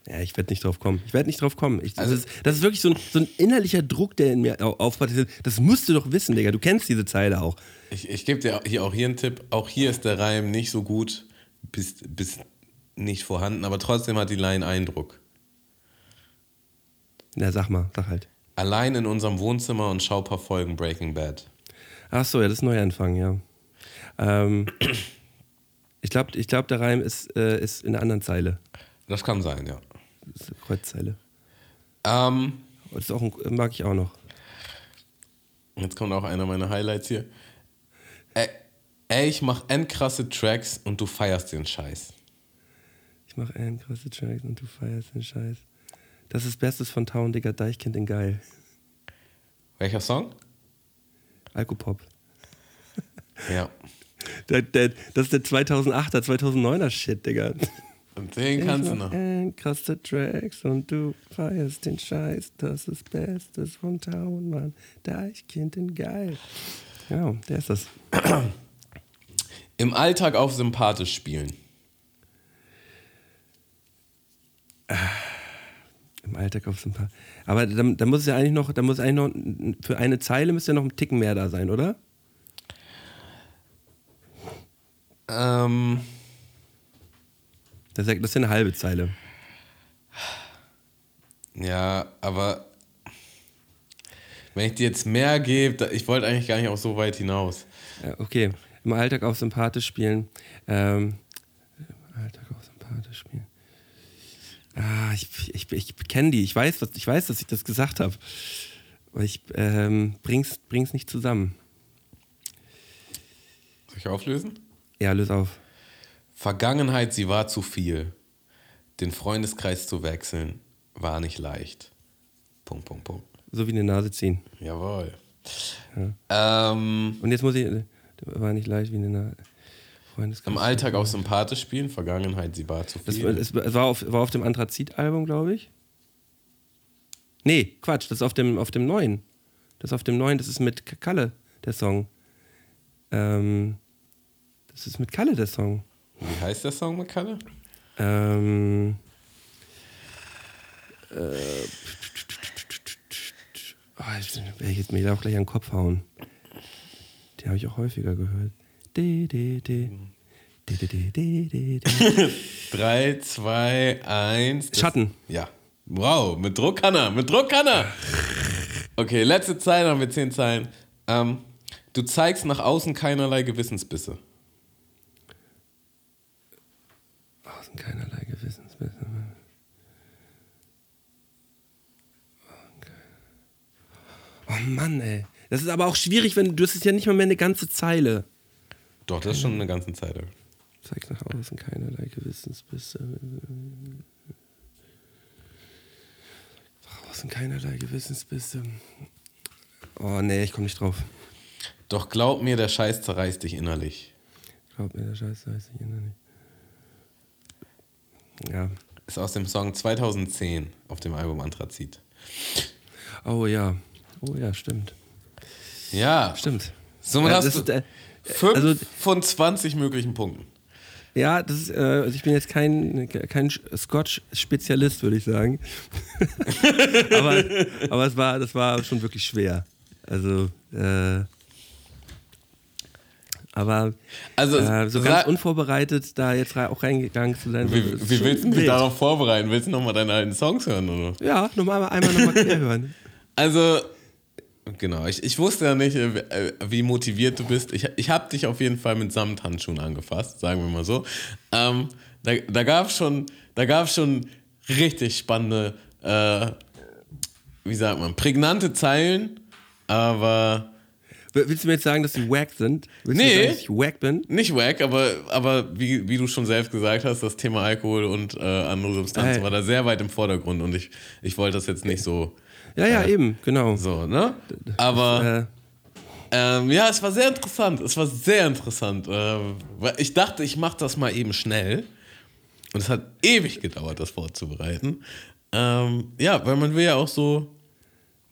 Ja, ich werde nicht drauf kommen. Ich werde nicht drauf kommen. Ich, Also- das, ist, das ist wirklich so ein, so ein innerlicher Druck, der in mir au- aufbaut. Das musst du doch wissen, Digga. Du kennst diese Zeile auch. Ich, ich gebe dir hier auch hier einen Tipp. Auch hier ist der Reim nicht so gut, bis, bis nicht vorhanden, aber trotzdem hat die Line Eindruck. Na, sag mal, sag halt. Allein in unserem Wohnzimmer und schau paar Folgen Breaking Bad. Ach so, ja, das ist Neuanfang, ja. Ähm, ich glaube, ich glaub, der Reim ist, äh, ist in einer anderen Zeile. Das kann sein, ja. Das ist eine Kreuzzeile. Ähm, Das ist auch ein, mag ich auch noch. jetzt kommt auch einer meiner Highlights hier. Ey, ey ich mach endkrasse Tracks und du feierst den Scheiß. Ich mache *laughs* einen krasse Tracks und du feierst den Scheiß. Das ist Bestes von Town, Digga, Deichkind in Geil. Welcher Song? Alkopop. Ja. Der, der, das ist der 2008er, 2009er Shit, Digga. Und den kannst du Ich noch. mach einen krasse Tracks und du feierst den Scheiß. Das ist Bestes von Town, Mann. Deichkind in Geil. Ja, der ist das. Im Alltag auf sympathisch spielen. Im Alltag auf ein paar. Aber da, da muss es ja eigentlich noch, da muss eigentlich noch, für eine Zeile müsste ja noch ein Ticken mehr da sein, oder? Ähm, Das ist, ja- das ist ja eine halbe Zeile. ja, aber wenn ich dir jetzt mehr gebe, ich wollte eigentlich gar nicht auch so weit hinaus. Okay. Im Alltag auf sympathisch spielen. Ähm, Im Alltag auf sympathisch spielen. Ah, ich, ich, ich kenne die. Ich weiß, was, ich weiß, dass ich das gesagt habe. Aber ich ähm, bring's, bring's nicht zusammen. Soll ich auflösen? Ja, löse auf. Vergangenheit, sie war zu viel. Den Freundeskreis zu wechseln, war nicht leicht. Punkt, Punkt, Punkt. So wie eine Nase ziehen. Jawohl. Ähm, Und jetzt muss ich. War nicht leicht wie eine Nase. Freundeskreis. Im Alltag auch sympathisch spielen, Vergangenheit, sie war zu Das, viel. es war auf, war auf dem Anthrazit-Album, glaube ich. Nee, Quatsch, das ist auf dem, auf dem neuen. Das ist auf dem neuen, das ist mit Kalle, der Song. Ähm, das ist mit Kalle, der Song. Wie heißt der Song mit Kalle? Ähm, äh, oh, jetzt werde ich jetzt mir auch gleich an den Kopf hauen. Den habe ich auch häufiger gehört. De, de, de. De, de, de, de, de, de. 3, 2, 1. Schatten. Ja. Wow, mit Druck kann er, mit Druck kann er. Okay, letzte Zeile, haben wir 10 Zeilen. Ähm, du zeigst nach außen keinerlei Gewissensbisse. Außen keinerlei Gewissensbisse. Oh Mann, ey. Das ist aber auch schwierig, wenn du, das ist ja nicht mal mehr eine ganze Zeile. Doch, das ist schon eine ganze Zeile. Zeig nach außen keinerlei Gewissensbisse. Nach außen keinerlei Gewissensbisse. Oh nee, ich komme nicht drauf. Doch glaub mir, der Scheiß zerreißt dich innerlich. Glaub mir, der Scheiß weiß ich immer nicht. Ja. Ist aus dem Song 2010 auf dem Album Anthrazit. Oh ja. Oh ja, stimmt. Ja, Stimmt. somit Ja, hast du ist, äh, 5 also- von 20 möglichen Punkten. Ja, das ist, äh, also ich bin jetzt kein, kein Scotch-Spezialist, würde ich sagen. *laughs* aber, aber es war, das war schon wirklich schwer. Also, äh, aber Also, äh, so ganz unvorbereitet da jetzt auch reingegangen zu sein. Wie, wie willst du dich darauf vorbereiten? Willst du nochmal deine alten Songs hören? Oder? Ja, nochmal einmal nochmal quer *laughs* hören. Also, genau, ich, ich wusste ja nicht, äh, wie motiviert du bist. Ich, ich habe dich auf jeden Fall mit Samthandschuhen angefasst, sagen wir mal so. Ähm, da da gab es schon, da gab's schon richtig spannende, äh, wie sagt man, prägnante Zeilen, aber Willst du mir jetzt sagen, dass sie wack sind? Willst Nee. sagen, dass ich wack bin? nicht wack, aber, aber wie, wie du schon selbst gesagt hast, das Thema Alkohol und äh, andere Substanzen Ey. war da sehr weit im Vordergrund und ich, ich wollte das jetzt nicht so, Ja, ja, eben, genau. so, ne? Aber. Äh, Ähm, ja, es war sehr interessant. Es war sehr interessant. Ähm, ich dachte, ich mache das mal eben schnell. Und es hat ewig gedauert, das vorzubereiten. Ähm, ja, weil man will ja auch so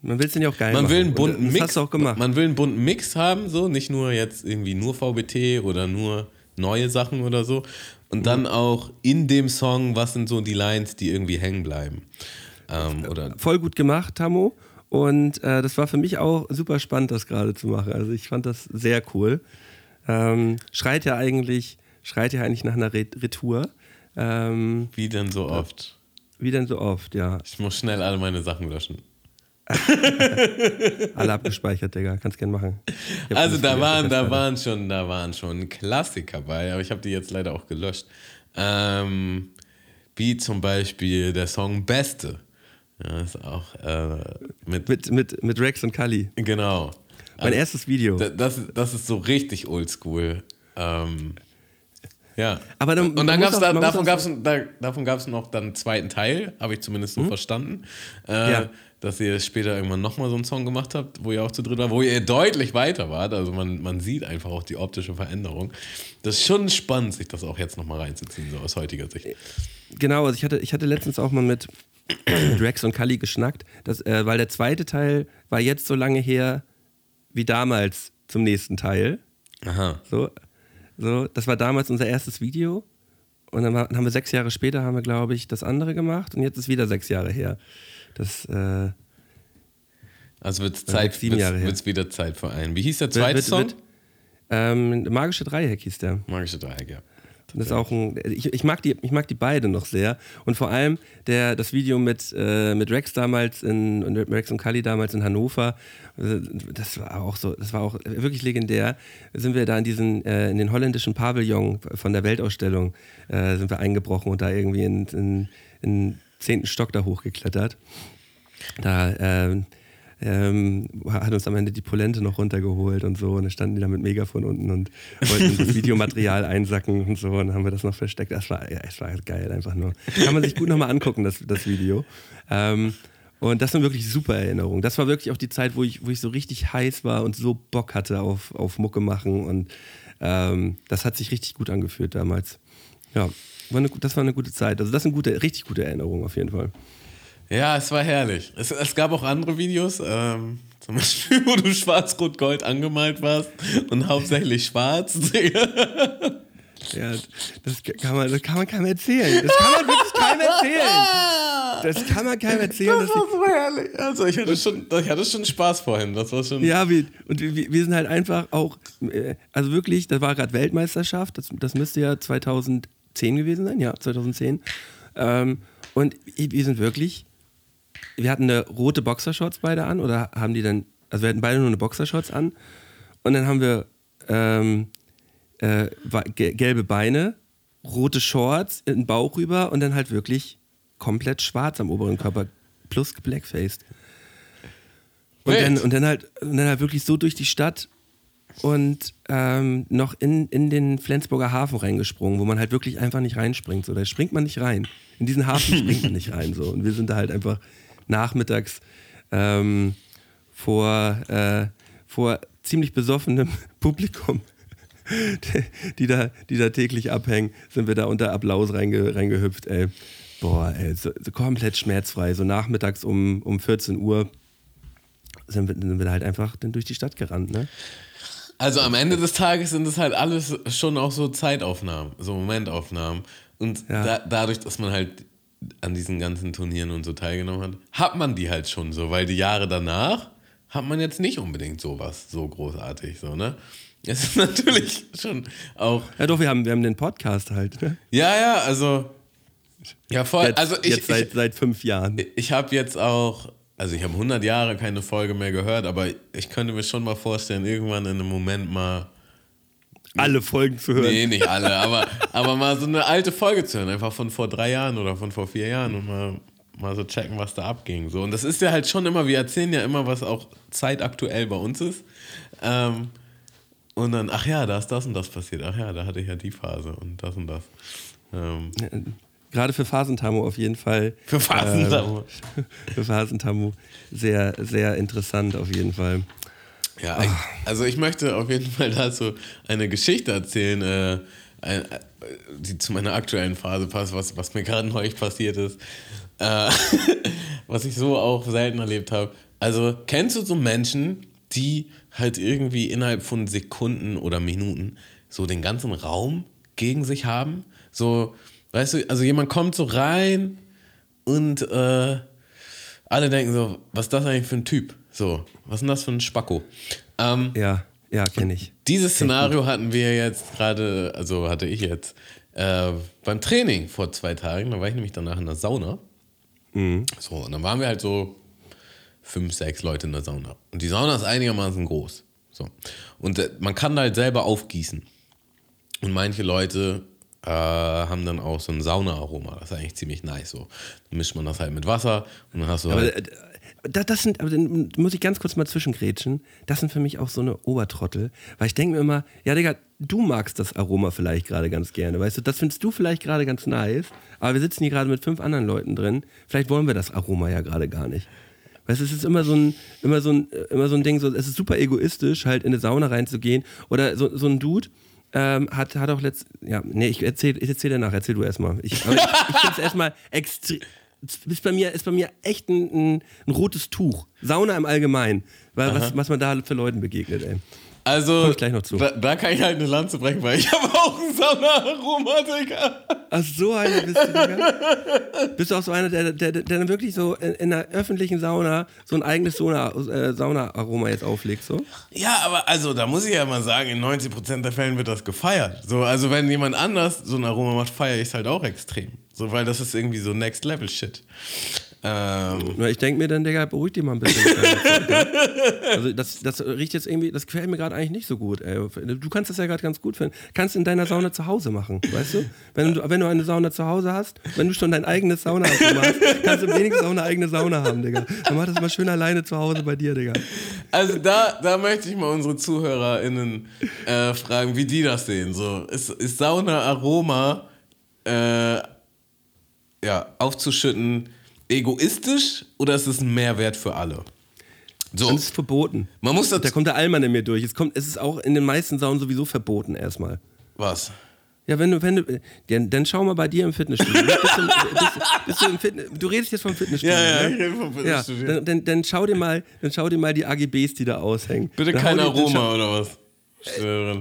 Man will es ja auch geil man machen. will einen Und bunten das Mix. hast du auch gemacht. Man will einen bunten Mix haben, so nicht nur jetzt irgendwie nur VBT oder nur neue Sachen oder so. Und dann Mhm. auch in dem Song, was sind so die Lines, die irgendwie hängen bleiben. Ähm, oder Voll gut gemacht, Tammo. Und äh, das war für mich auch super spannend, das gerade zu machen. Also ich fand das sehr cool. Ähm, schreit ja eigentlich, schreit ja eigentlich nach einer Re Retour. Ähm, wie denn so oft. wie denn so oft, ja. Ich muss schnell alle meine Sachen löschen. *laughs* Alle abgespeichert, Digga. Kannst gern machen. Also da waren, da waren schon, da waren schon Klassiker bei, aber ich habe die jetzt leider auch gelöscht. Ähm, wie zum Beispiel der Song Beste. Ja, ist auch äh, mit, Mit, mit, mit Rex und Kali. genau. Mein erstes Video. Da- Das, das ist so richtig oldschool. Ähm, ja. Aber dann- und dann gab's auch- da, davon gab es da, davon gab's noch dann einen zweiten Teil, habe ich zumindest so verstanden. Äh, Ja. Dass ihr später irgendwann nochmal so einen Song gemacht habt, wo ihr auch zu dritt war, wo ihr deutlich weiter wart. Also man, man sieht einfach auch die optische Veränderung. Das ist schon spannend, sich das auch jetzt nochmal reinzuziehen, so aus heutiger Sicht. Genau, also ich hatte, ich hatte letztens auch mal mit, Rex und Kali geschnackt, dass, äh, weil der zweite Teil war jetzt so lange her wie damals zum nächsten Teil. Aha. So, so, das war damals unser erstes Video. Und dann haben wir sechs Jahre später, haben wir, glaube ich, das andere gemacht. Und jetzt ist wieder sechs Jahre her. Das äh, Also wird es Zeit, sechs, sieben wird's, Jahre wird's wieder Zeit für einen. Wie hieß der zweite wird, Song? wird, ähm, Magische Dreieck hieß der. Magische Dreieck, ja. Das ist auch ein, ich, ich, mag die, ich mag die beide noch sehr. Und vor allem der, das Video mit, äh, mit Rex damals in, und Rex und Kali damals in Hannover, äh, das war auch so, das war auch wirklich legendär. Sind wir da in diesen, äh, in den holländischen Pavillon von der Weltausstellung, äh, sind wir eingebrochen und da irgendwie in, in, in den zehnten Stock da hochgeklettert. Da ähm, ähm, hat uns am Ende die Polente noch runtergeholt und so. Und dann standen die da mit Megafon unten und wollten das *laughs* Videomaterial einsacken und so. Und dann haben wir das noch versteckt. Das war, ja, es war geil, einfach nur. Kann man sich gut nochmal angucken, das, das Video. Ähm, und das sind wirklich super Erinnerungen. Das war wirklich auch die Zeit, wo ich, wo ich so richtig heiß war und so Bock hatte auf, auf Mucke machen. Und ähm, das hat sich richtig gut angefühlt damals. Ja, war eine, das war eine gute Zeit. Also das sind gute, richtig gute Erinnerungen auf jeden Fall. Ja, es war herrlich. Es, es gab auch andere Videos, ähm, zum Beispiel, *laughs* wo du schwarz-rot-gold angemalt warst und hauptsächlich schwarz. *laughs* Ja, das kann man, das kann man keinem erzählen. Das kann man wirklich keinem erzählen. Das kann man keinem erzählen. Das war so herrlich. Also ich hatte schon, ich hatte schon Spaß vorhin. Das war schon. ja, wir, und wir, wir sind halt einfach auch, äh, also wirklich, das war gerade Weltmeisterschaft, das, das müsste ja 2010 gewesen sein, ja, 2010. Ähm, und wir sind wirklich, wir hatten eine rote Boxershorts beide an oder haben die dann, also wir hatten beide nur eine Boxershorts an und dann haben wir ähm, äh, gelbe Beine, rote Shorts, in den Bauch rüber und dann halt wirklich komplett schwarz am oberen Körper plus geblackfaced. Und dann, und, dann halt, und dann halt wirklich so durch die Stadt und ähm, noch in, in den Flensburger Hafen reingesprungen, wo man halt wirklich einfach nicht reinspringt. So, da springt man nicht rein. In diesen Hafen springt man nicht rein. So. Und wir sind da halt einfach nachmittags ähm, vor, äh, vor ziemlich besoffenem *laughs* Publikum, die, da, die da täglich abhängen, sind wir da unter Applaus reinge, reingehüpft. Ey. Boah, ey, so, so komplett schmerzfrei. So nachmittags um, um 14 Uhr sind wir, sind wir halt einfach dann durch die Stadt gerannt. Ne? Also am Ende des Tages sind es halt alles schon auch so Zeitaufnahmen, so Momentaufnahmen. Und Ja. da, dadurch, dass man halt an diesen ganzen Turnieren und so teilgenommen hat, hat man die halt schon so, weil die Jahre danach hat man jetzt nicht unbedingt sowas so großartig, so, ne? Es ist *laughs* natürlich schon auch, Ja doch, wir haben, wir haben den Podcast halt. Ne? ja, ja, also, ja voll, Jetzt, also ich, jetzt seit, ich, seit fünf Jahren. ich habe jetzt auch, also ich habe 100 Jahre keine Folge mehr gehört, aber ich könnte mir schon mal vorstellen, irgendwann in einem Moment mal Alle Folgen zu hören. Nee, nicht alle, aber, aber mal so eine alte Folge zu hören, einfach von vor drei Jahren oder von vor vier Jahren und mal, mal so checken, was da abging. So. Und das ist ja halt schon immer, wir erzählen ja immer, was auch zeitaktuell bei uns ist. Ähm, und dann, ach ja, da ist das und das passiert. Ach ja, da hatte ich ja die Phase und das und das. Ähm, Gerade für Phasentamo auf jeden Fall. für Phasen. Ähm, *laughs* für Phasentamo sehr, sehr interessant auf jeden Fall. Ja, ich, also ich möchte auf jeden Fall dazu eine Geschichte erzählen. Äh, ein, die zu meiner aktuellen Phase passt, was, was mir gerade neu passiert ist. Äh, *laughs* was ich so auch selten erlebt habe. Also, kennst du so Menschen, die halt irgendwie innerhalb von Sekunden oder Minuten so den ganzen Raum gegen sich haben? So, weißt du, also jemand kommt so rein und äh, alle denken so, was ist das eigentlich für ein Typ? So, was ist denn das für ein Spacko? Ähm, Ja, ja, kenne ich. dieses Szenario hatten wir jetzt gerade, also hatte ich jetzt äh, beim Training vor zwei Tagen. Da war ich nämlich danach in der Sauna. So, und dann waren wir halt so fünf, sechs Leute in der Sauna. Und die Sauna ist einigermaßen groß. So. Und äh, man kann da halt selber aufgießen. Und manche Leute äh, haben dann auch so ein Saunaaroma. Das ist eigentlich ziemlich nice. So. Dann mischt man das halt mit Wasser und dann hast du Aber halt. Das, das sind, aber dann muss ich ganz kurz mal zwischengrätschen. Das sind für mich auch so eine Obertrottel. Weil ich denke mir immer, ja, Digga, du magst das Aroma vielleicht gerade ganz gerne. Weißt du, das findest du vielleicht gerade ganz nice. Aber wir sitzen hier gerade mit fünf anderen Leuten drin. Vielleicht wollen wir das Aroma ja gerade gar nicht. Weißt du, es ist immer so ein, immer so ein, immer so ein Ding, so, es ist super egoistisch, halt in eine Sauna reinzugehen. Oder so, so ein Dude, ähm, hat, hat auch letzt, ja, nee, ich erzähl, ich erzähl danach, erzähl du erstmal. Ich, ich, ich finde es erstmal extrem, ist bei mir, ist bei mir echt ein, ein, ein rotes Tuch. Sauna im Allgemeinen. Weil was, was man da für Leuten begegnet, ey. Also, Komm ich gleich noch zu. Da, da kann ich halt eine Lanze brechen, weil ich *laughs* habe auch ein Saunaaroma, Digga. Ach, so einer bist du, Digga. Bist du auch so einer, der, der, der dann wirklich so in, in einer öffentlichen Sauna so ein eigenes äh, Saunaaroma jetzt auflegt, so? Ja, aber also, da muss ich ja mal sagen, in 90% der Fällen wird das gefeiert. So, also, wenn jemand anders so ein Aroma macht, feiere ich es halt auch extrem. So, weil das ist irgendwie so Next-Level-Shit. Ähm, Nur ich denke mir dann, Digga, beruhig dich mal ein bisschen. *laughs* also das, das riecht jetzt irgendwie, das gefällt mir gerade eigentlich nicht so gut. Ey. Du kannst das ja gerade ganz gut finden. Kannst in deiner Sauna zu Hause machen, weißt du? Wenn du, wenn du eine Sauna zu Hause hast, wenn du schon dein eigenes Sauna hast, kannst du wenigstens auch eine eigene Sauna haben, Digga. Dann mach das mal schön alleine zu Hause bei dir, Digga. also, da, da möchte ich mal unsere ZuhörerInnen äh, fragen, wie die das sehen. So, ist, ist Sauna-Aroma äh, ja, aufzuschütten egoistisch oder ist es ein Mehrwert für alle? So, es ist verboten. man muss Da das. kommt der Allmann in mir durch. Es, kommt, es ist auch in den meisten Saunen sowieso verboten erstmal. Was? Ja, wenn du, wenn du, dann, dann schau mal bei dir im Fitnessstudio. Bist du, bist, bist du, im Fitness, du redest jetzt vom Fitnessstudio. Ja, ja, ne? ich rede vom Ja, Fitnessstudio. dann, dann, dann, schau dir mal, dann schau dir mal die AGBs, die da aushängen. Bitte Dann kein dir- dann schau- Aroma oder was?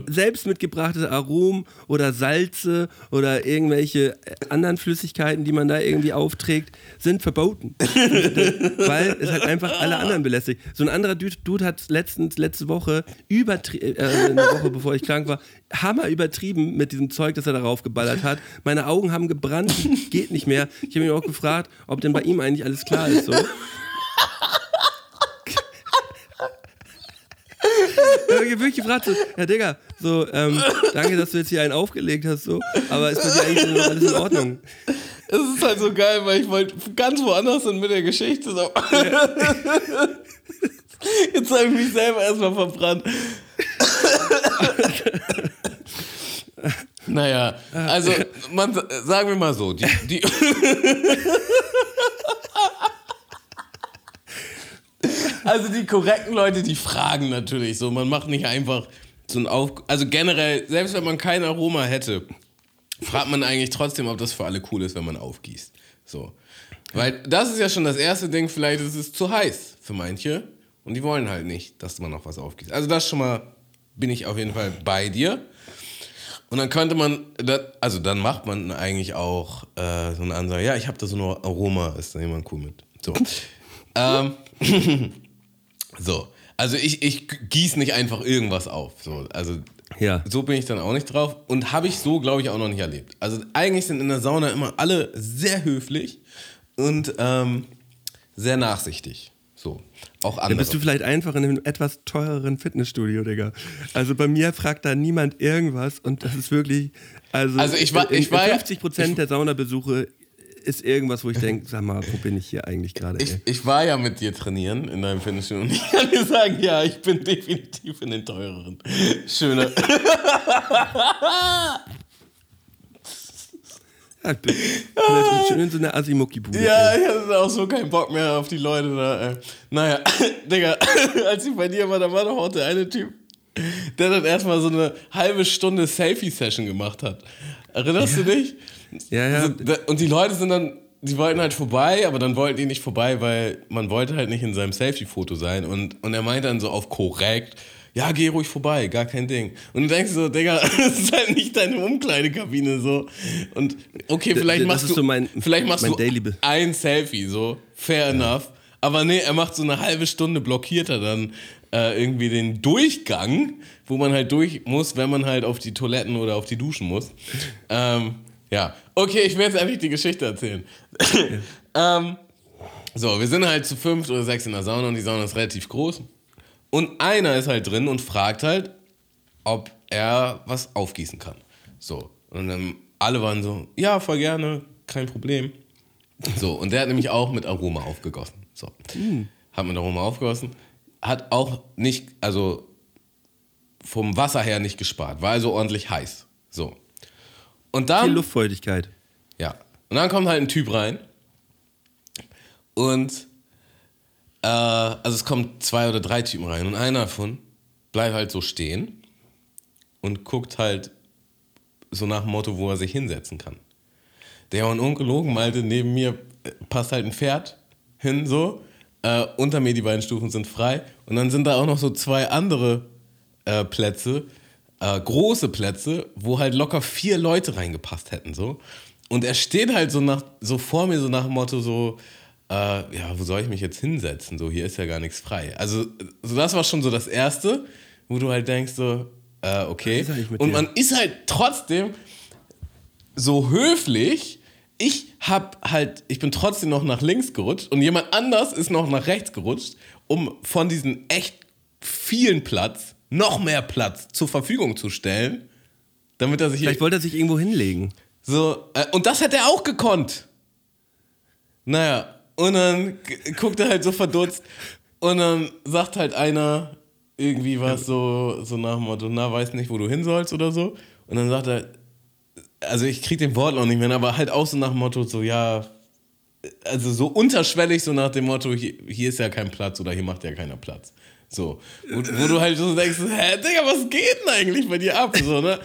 Selbst mitgebrachte Aromen oder Salze oder irgendwelche anderen Flüssigkeiten, die man da irgendwie aufträgt, sind verboten. *laughs* Weil es halt einfach alle anderen belästigt. So ein anderer Dude, Dude hat letztens, letzte Woche, übertri äh, eine Woche bevor ich krank war, hammer übertrieben mit diesem Zeug, das er darauf geballert hat. Meine Augen haben gebrannt, geht nicht mehr. Ich habe ihn auch gefragt, ob denn bei ihm eigentlich alles klar ist. So. *laughs* Ich habe wirklich gefragt, so, ja Digga, so, ähm, danke, dass du jetzt hier einen aufgelegt hast, so, aber ist bei dir eigentlich alles in Ordnung? Es ist halt so geil, weil ich wollte ganz woanders hin mit der Geschichte. So. Jetzt habe ich mich selber erstmal verbrannt. naja, also man, sagen wir mal so, die, die *laughs* Also die korrekten Leute, die fragen natürlich so. Man macht nicht einfach so ein Auf... Also generell, selbst wenn man kein Aroma hätte, fragt man eigentlich trotzdem, ob das für alle cool ist, wenn man aufgießt. So. Weil das ist ja schon das erste Ding, vielleicht ist es zu heiß für manche und die wollen halt nicht, dass man noch was aufgießt. Also das schon mal bin ich auf jeden Fall bei dir. Und dann könnte man, also dann macht man eigentlich auch äh, so eine Ansage, ja, ich habe da so ein Aroma, ist da jemand cool mit. So. *laughs* ähm, *laughs* so. Also ich, ich gieße nicht einfach irgendwas auf. So. Also Ja. so bin ich dann auch nicht drauf und habe ich so, glaube ich, auch noch nicht erlebt. Also eigentlich sind in der Sauna immer alle sehr höflich und ähm, sehr nachsichtig. So, auch Dann andere. bist du vielleicht einfach in einem etwas teureren Fitnessstudio, Digga. Also bei mir fragt da niemand irgendwas und das ist wirklich, also, Also ich war- ich war in ja- 50 Prozent der Saunabesuche ist irgendwas, wo ich denke, sag mal, wo bin ich hier eigentlich gerade, ich, ich war ja mit dir trainieren in deinem Fitnessstudio *laughs* und ich kann dir sagen, ja, ich bin definitiv in den teureren. Schöner. *laughs* Ja, ich bin, bin schön so einer Asimoki-Bude. Ja, ich hatte auch so keinen Bock mehr auf die Leute da. Ey. Naja, *laughs* Digga, als ich bei dir war, da war doch auch der eine Typ. der dann erstmal so eine halbe Stunde Selfie-Session gemacht hat. Erinnerst du dich? Ja, ja. Also, und die Leute sind dann, die wollten halt vorbei, aber dann wollten die nicht vorbei, weil man wollte halt nicht in seinem Selfie-Foto sein. Und, und er meinte dann so auf korrekt, ja, geh ruhig vorbei, gar kein Ding. Und du denkst so, Digga, *laughs* das ist halt nicht deine Umkleidekabine so. Und okay, vielleicht das machst du, so mein- vielleicht machst du ein Selfie, so, fair enough. Aber nee, er macht so eine halbe Stunde, blockiert er dann äh, irgendwie den Durchgang, wo man halt durch muss, wenn man halt auf die Toiletten oder auf die Duschen muss. Ähm, ja, okay, ich werde jetzt endlich die Geschichte erzählen. *laughs* ähm, so, wir sind halt zu fünft oder sechs in der Sauna und die Sauna ist relativ groß. Und einer ist halt drin und fragt halt, ob er was aufgießen kann. So. Und dann alle waren so, ja, voll gerne, kein Problem. So, und der hat nämlich auch mit Aroma aufgegossen. So. Hat mit Aroma aufgegossen. Hat auch nicht, also vom Wasser her nicht gespart. War also ordentlich heiß. So. Und dann. Viel Luftfeuchtigkeit. Ja. Und dann kommt halt ein Typ rein. Und äh, also es kommen zwei oder drei Typen rein und einer davon bleibt halt so stehen und guckt halt so nach dem Motto, wo er sich hinsetzen kann. Der und ungelogen meinte, neben mir passt halt ein Pferd hin, so. Äh, unter mir die beiden Stufen sind frei. Und dann sind da auch noch so zwei andere äh, Plätze, äh, große Plätze, wo halt locker vier Leute reingepasst hätten, so. Und er steht halt so, nach, so vor mir, so nach dem Motto, so, äh, ja, wo soll ich mich jetzt hinsetzen? So, hier ist ja gar nichts frei. Also, so das war schon so das Erste, wo du halt denkst, so, äh, okay. Und man ist halt trotzdem so höflich. Ich hab halt, ich bin trotzdem noch nach links gerutscht und jemand anders ist noch nach rechts gerutscht, um von diesem echt vielen Platz noch mehr Platz zur Verfügung zu stellen, damit er sich Vielleicht wollte er sich irgendwo hinlegen. so, äh, und das hätte er auch gekonnt. Naja, und dann guckt er halt so verdutzt und dann sagt halt einer irgendwie was so, so nach dem Motto, na, weiß nicht, wo du hin sollst oder so. Und dann sagt er, also ich krieg den Wort noch nicht mehr, aber halt auch so nach dem Motto, so, ja, also so unterschwellig, so nach dem Motto, hier, hier ist ja kein Platz oder hier macht ja keiner Platz. So. Wo, wo du halt so denkst, hä, Digga, was geht denn eigentlich bei dir ab? So, ne?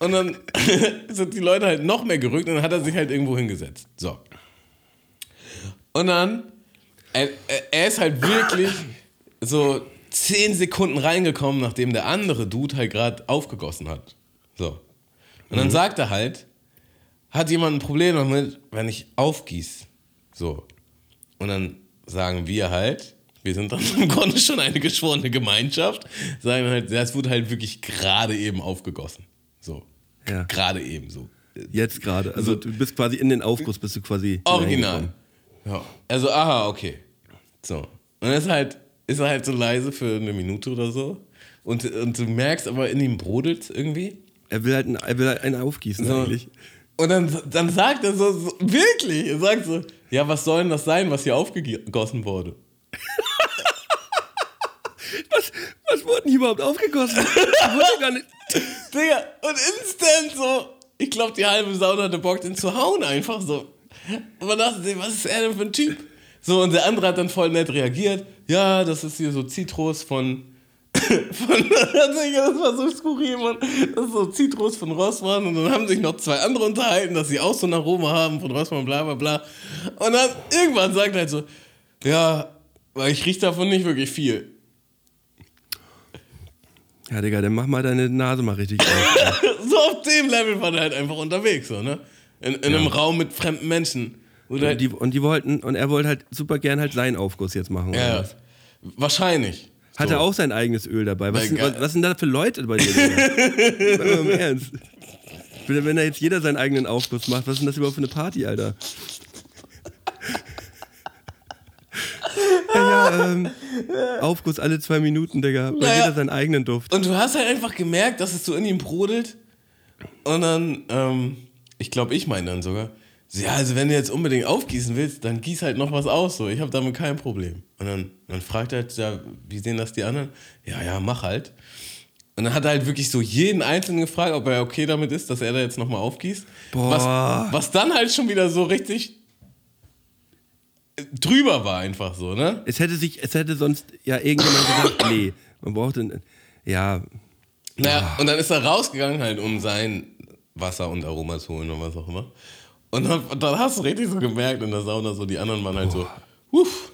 Und dann *laughs* sind die Leute halt noch mehr gerückt und dann hat er sich halt irgendwo hingesetzt. So. Und dann, er, er- ist halt wirklich so zehn Sekunden reingekommen, nachdem der andere Dude halt gerade aufgegossen hat. So. Und dann sagt er halt, hat jemand ein Problem damit, wenn ich aufgieß? So. Und dann sagen wir halt, wir sind dann *laughs* im Grunde schon eine geschworene Gemeinschaft, sagen halt, das wurde halt wirklich gerade eben aufgegossen. So. Ja. Gerade eben so. Jetzt gerade. Also du bist quasi in den Aufguss, bist du quasi. Original. Ja. Also, aha, okay. So. Und dann ist halt, ist er halt so leise für eine Minute oder so. Und, und du merkst aber, in ihm brodelt irgendwie. Er will halt, ein, er will halt einen aufgießen So. eigentlich. Und dann, dann sagt er so, so, wirklich, er sagt so, ja, was soll denn das sein, was hier aufgegossen wurde? *laughs* Was, was wurde denn hier überhaupt aufgegossen? Wusste gar nicht. *laughs* Digga, und instant so, ich glaube, die halbe Sauna hatte Bock, den zu hauen, einfach so. Und man dachte sich, was ist er denn für ein Typ? So, und der andere hat dann voll nett reagiert. Ja, das ist hier so Zitrus von. Von *laughs* das war so skurril, Mann. Das ist so Zitrus von Rossmann. Und dann haben sich noch zwei andere unterhalten, dass sie auch so ein Aroma haben von Rossmann, bla bla bla. Und dann irgendwann sagt er halt so: Ja, weil ich rieche davon nicht wirklich viel. Ja, Digga, dann mach mal deine Nase mal richtig auf. *laughs* so auf dem Level war der halt einfach unterwegs, so, ne? In, in einem Raum mit fremden Menschen. Und die, und die wollten, und er wollte halt super gern halt seinen Aufguss jetzt machen. oder ja, wahrscheinlich. Hat so. er auch sein eigenes Öl dabei? Was, sind, was, was sind da für Leute bei dir? Digga? *laughs* Mal Im Ernst. Wenn wenn da jetzt jeder seinen eigenen Aufguss macht, was ist denn das überhaupt für eine Party, Alter? Ja, ja, ähm, Aufguss alle zwei Minuten, Digga. Weil Naja. jeder seinen eigenen Duft. Und du hast halt einfach gemerkt, dass es so in ihm brodelt. Und dann, ähm, ich glaube, ich meine dann sogar, so, ja, also wenn du jetzt unbedingt aufgießen willst, dann gieß halt noch was aus, so. Ich habe damit kein Problem. Und dann, dann fragt er halt, ja, wie sehen das die anderen? Ja, ja, mach halt. Und dann hat er halt wirklich so jeden Einzelnen gefragt, ob er okay damit ist, dass er da jetzt nochmal aufgießt. Boah. Was, was dann halt schon wieder so richtig drüber war einfach so, ne? Es hätte sich, es hätte sonst ja irgendjemand gesagt, *coughs* nee, man braucht einen, ja, Naja, und dann ist er rausgegangen halt, um sein Wasser und Aroma zu holen oder was auch immer. Und dann, dann hast du richtig so gemerkt in der Sauna, so die anderen waren halt so, uff,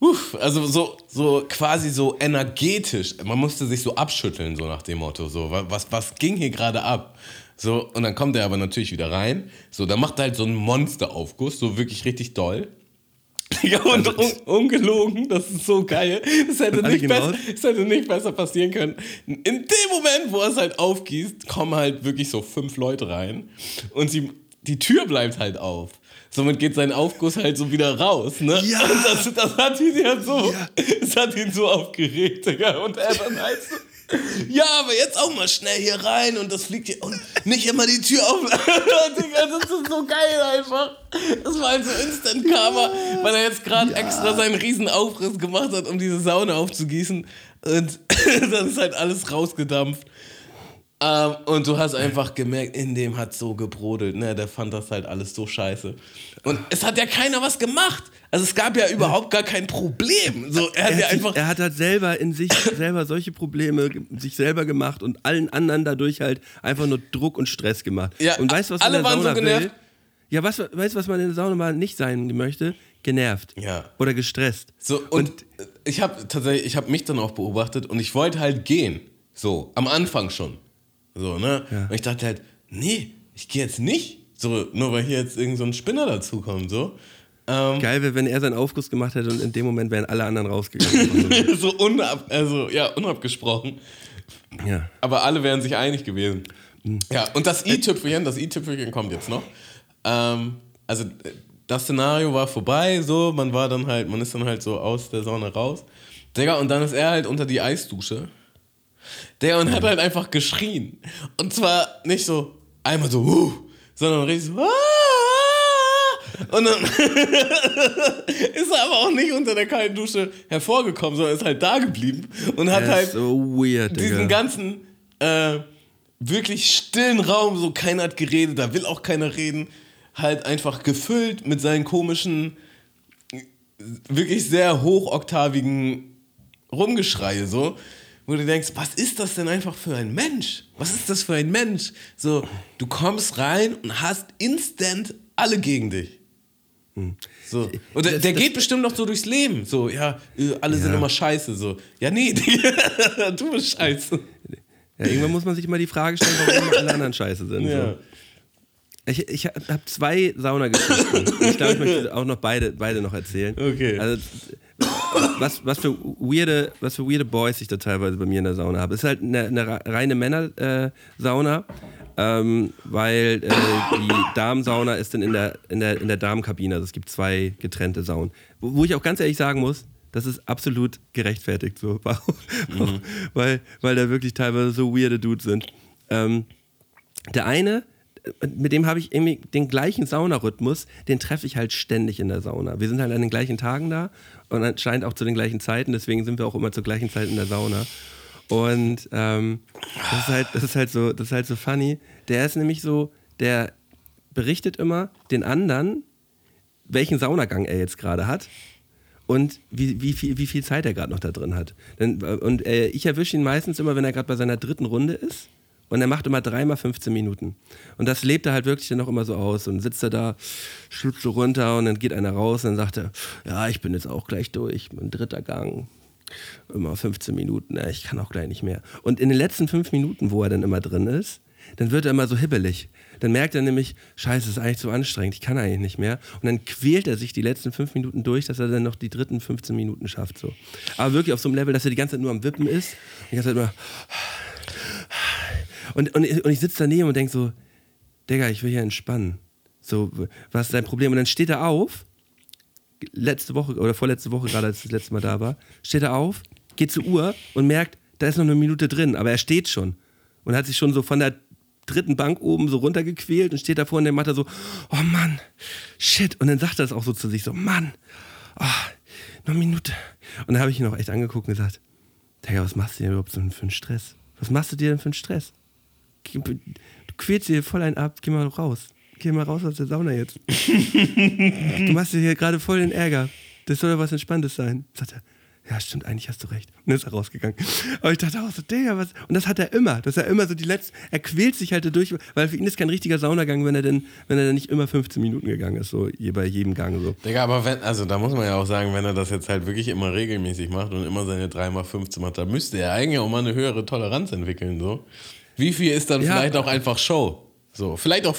uff, also so, so quasi so energetisch. Man musste sich so abschütteln, so nach dem Motto, so, wa- was, was ging hier gerade ab? So, und dann kommt er aber natürlich wieder rein. So, dann macht er halt so einen Monsteraufguss, so wirklich richtig doll. *laughs* Ja, und un ungelogen, das ist so geil. Das hätte, nicht gehen besser, das hätte nicht besser passieren können. In dem Moment, wo er es halt aufgießt, kommen halt wirklich so fünf Leute rein und sie, die Tür bleibt halt auf. Somit geht sein Aufguss halt so wieder raus, ne? Ja. Und das, das hat ihn ja so, das hat ihn so aufgeregt, Digga. Und er dann halt so, ja, aber jetzt auch mal schnell hier rein und das fliegt hier und nicht immer die Tür auf. *laughs* Digga, das ist so geil einfach. Das war halt so Instant Karma, weil er jetzt gerade extra seinen riesen Aufriss gemacht hat, um diese Sauna aufzugießen. Und *laughs* dann ist halt alles rausgedampft. Ähm, und du hast einfach gemerkt, in dem hat so gebrodelt. Ne? Der fand das halt alles so scheiße. Und es hat ja keiner was gemacht. Also es gab ja überhaupt gar kein Problem. So, er hat Er ja einfach. er hat halt selber in sich *coughs* selber solche Probleme sich selber gemacht und allen anderen dadurch halt einfach nur Druck und Stress gemacht. Ja, und weißt was alle in der waren so Sauna genervt. will? Ja, weißt du, weißt, du, was man in der Sauna mal nicht sein möchte? Genervt. Ja. Oder gestresst. So, und, ich habe tatsächlich, ich habe mich dann auch beobachtet und ich wollte halt gehen. So, am Anfang schon. So, ne? Und ich dachte halt, nee, ich gehe jetzt nicht. So, nur weil hier jetzt irgend so ein Spinner dazukommt, so. Ähm, Geil wäre, wenn er seinen Aufguss gemacht hätte und in dem Moment wären alle anderen rausgegangen. *laughs* so unab, also, ja, unabgesprochen. ja. Aber alle wären sich einig gewesen. Ja, und das i-Tüpfelchen, das i-Tüpfelchen kommt jetzt noch. Ähm, also das Szenario war vorbei, so, man war dann halt, man ist dann halt so aus der Sauna raus. Digga, und dann ist er halt unter die Eisdusche. Der und hat halt einfach geschrien. Und zwar nicht so einmal so, uh, sondern richtig so, ah! Und dann *laughs* ist er aber auch nicht unter der kalten Dusche hervorgekommen, sondern ist halt da geblieben und hat halt so weird, Digga. diesen ganzen äh, wirklich stillen Raum, so keiner hat geredet, da will auch keiner reden, halt einfach gefüllt mit seinen komischen, wirklich sehr hochoktavigen Rumgeschreie, so, wo du denkst, was ist das denn einfach für ein Mensch? Was ist das für ein Mensch? So, du kommst rein und hast instant alle gegen dich. So. Und der, der das- geht bestimmt noch so durchs Leben. So, ja, äh, alle sind Ja. immer scheiße. So, ja, nee, *laughs* du bist scheiße. Ja, irgendwann muss man sich mal die Frage stellen, warum alle anderen scheiße sind. Ja. So. Ich, ich habe zwei Saunageschichten. ich glaube, ich möchte auch noch beide, beide noch erzählen. Okay. Also, was, was, für weirde, was für weirde Boys ich da teilweise bei mir in der Sauna habe. Es ist halt eine, eine reine Männer-Sauna, ähm, weil äh, die Damensauna ist dann in der, in, der, in der Damenkabine. Also es gibt zwei getrennte Saunen. Wo, wo ich auch ganz ehrlich sagen muss, das ist absolut gerechtfertigt so. *laughs* Warum? weil, weil da wirklich teilweise so weirde Dudes sind. Ähm, der eine, mit dem habe ich irgendwie den gleichen Saunarhythmus, den treffe ich halt ständig in der Sauna. Wir sind halt an den gleichen Tagen da und anscheinend auch zu den gleichen Zeiten, deswegen sind wir auch immer zur gleichen Zeit in der Sauna. Und ähm, das, ist halt, das, ist halt so, das ist halt so funny. Der ist nämlich so, der berichtet immer den anderen, welchen Saunagang er jetzt gerade hat und wie, wie, viel, wie viel Zeit er gerade noch da drin hat. Äh, und äh, ich erwische ihn meistens immer, wenn er gerade bei seiner dritten Runde ist. Und er macht immer dreimal 15 Minuten. Und das lebt er halt wirklich dann auch immer so aus. Und sitzt er da, schluckt so runter und dann geht einer raus und dann sagt er, ja, ich bin jetzt auch gleich durch. Mein dritter Gang. Immer 15 Minuten, ja, ich kann auch gleich nicht mehr. Und in den letzten fünf Minuten, wo er dann immer drin ist, dann wird er immer so hibbelig. Dann merkt er nämlich, scheiße, das ist eigentlich zu anstrengend, ich kann eigentlich nicht mehr. Und dann quält er sich die letzten fünf Minuten durch, dass er dann noch die dritten 15 Minuten schafft. So. Aber wirklich auf so einem Level, dass er die ganze Zeit nur am Wippen ist. Die ganze Zeit immer. Und, und, ich- und ich sitze daneben und denke so, Digga, ich will hier entspannen. So, was ist dein Problem? Und dann steht er auf, letzte Woche oder vorletzte Woche gerade, als ich das letzte Mal da war, steht er auf, geht zur Uhr und merkt, da ist noch eine Minute drin, aber er steht schon. Und hat sich schon so von der dritten Bank oben so runtergequält und steht davor und dann macht er so, oh Mann, shit. Und dann sagt er das auch so zu sich, so, Mann, oh, noch eine Minute. Und dann habe ich ihn auch echt angeguckt und gesagt, Digga, was machst du dir überhaupt so für einen Stress? Was machst du dir denn für einen Stress? Du quälst dir voll einen ab, geh mal raus. Geh mal raus aus der Sauna jetzt. *laughs* Du machst dir hier gerade voll den Ärger. Das soll ja was Entspanntes sein. Sagt er, ja, stimmt, eigentlich hast du recht. Und dann ist er rausgegangen. Aber ich dachte auch so, Digga, was? Und das hat er immer. Das ist er immer so die letzten, er quält sich halt dadurch, weil für ihn ist kein richtiger Saunagang, wenn er denn, wenn er dann nicht immer 15 Minuten gegangen ist, so bei jedem Gang so. Digga, aber wenn, also da muss man ja auch sagen, wenn er das jetzt halt wirklich immer regelmäßig macht und immer seine 3x15 macht, dann müsste er eigentlich auch mal eine höhere Toleranz entwickeln, so. Wie viel ist dann Ja. vielleicht auch einfach Show? So, vielleicht auch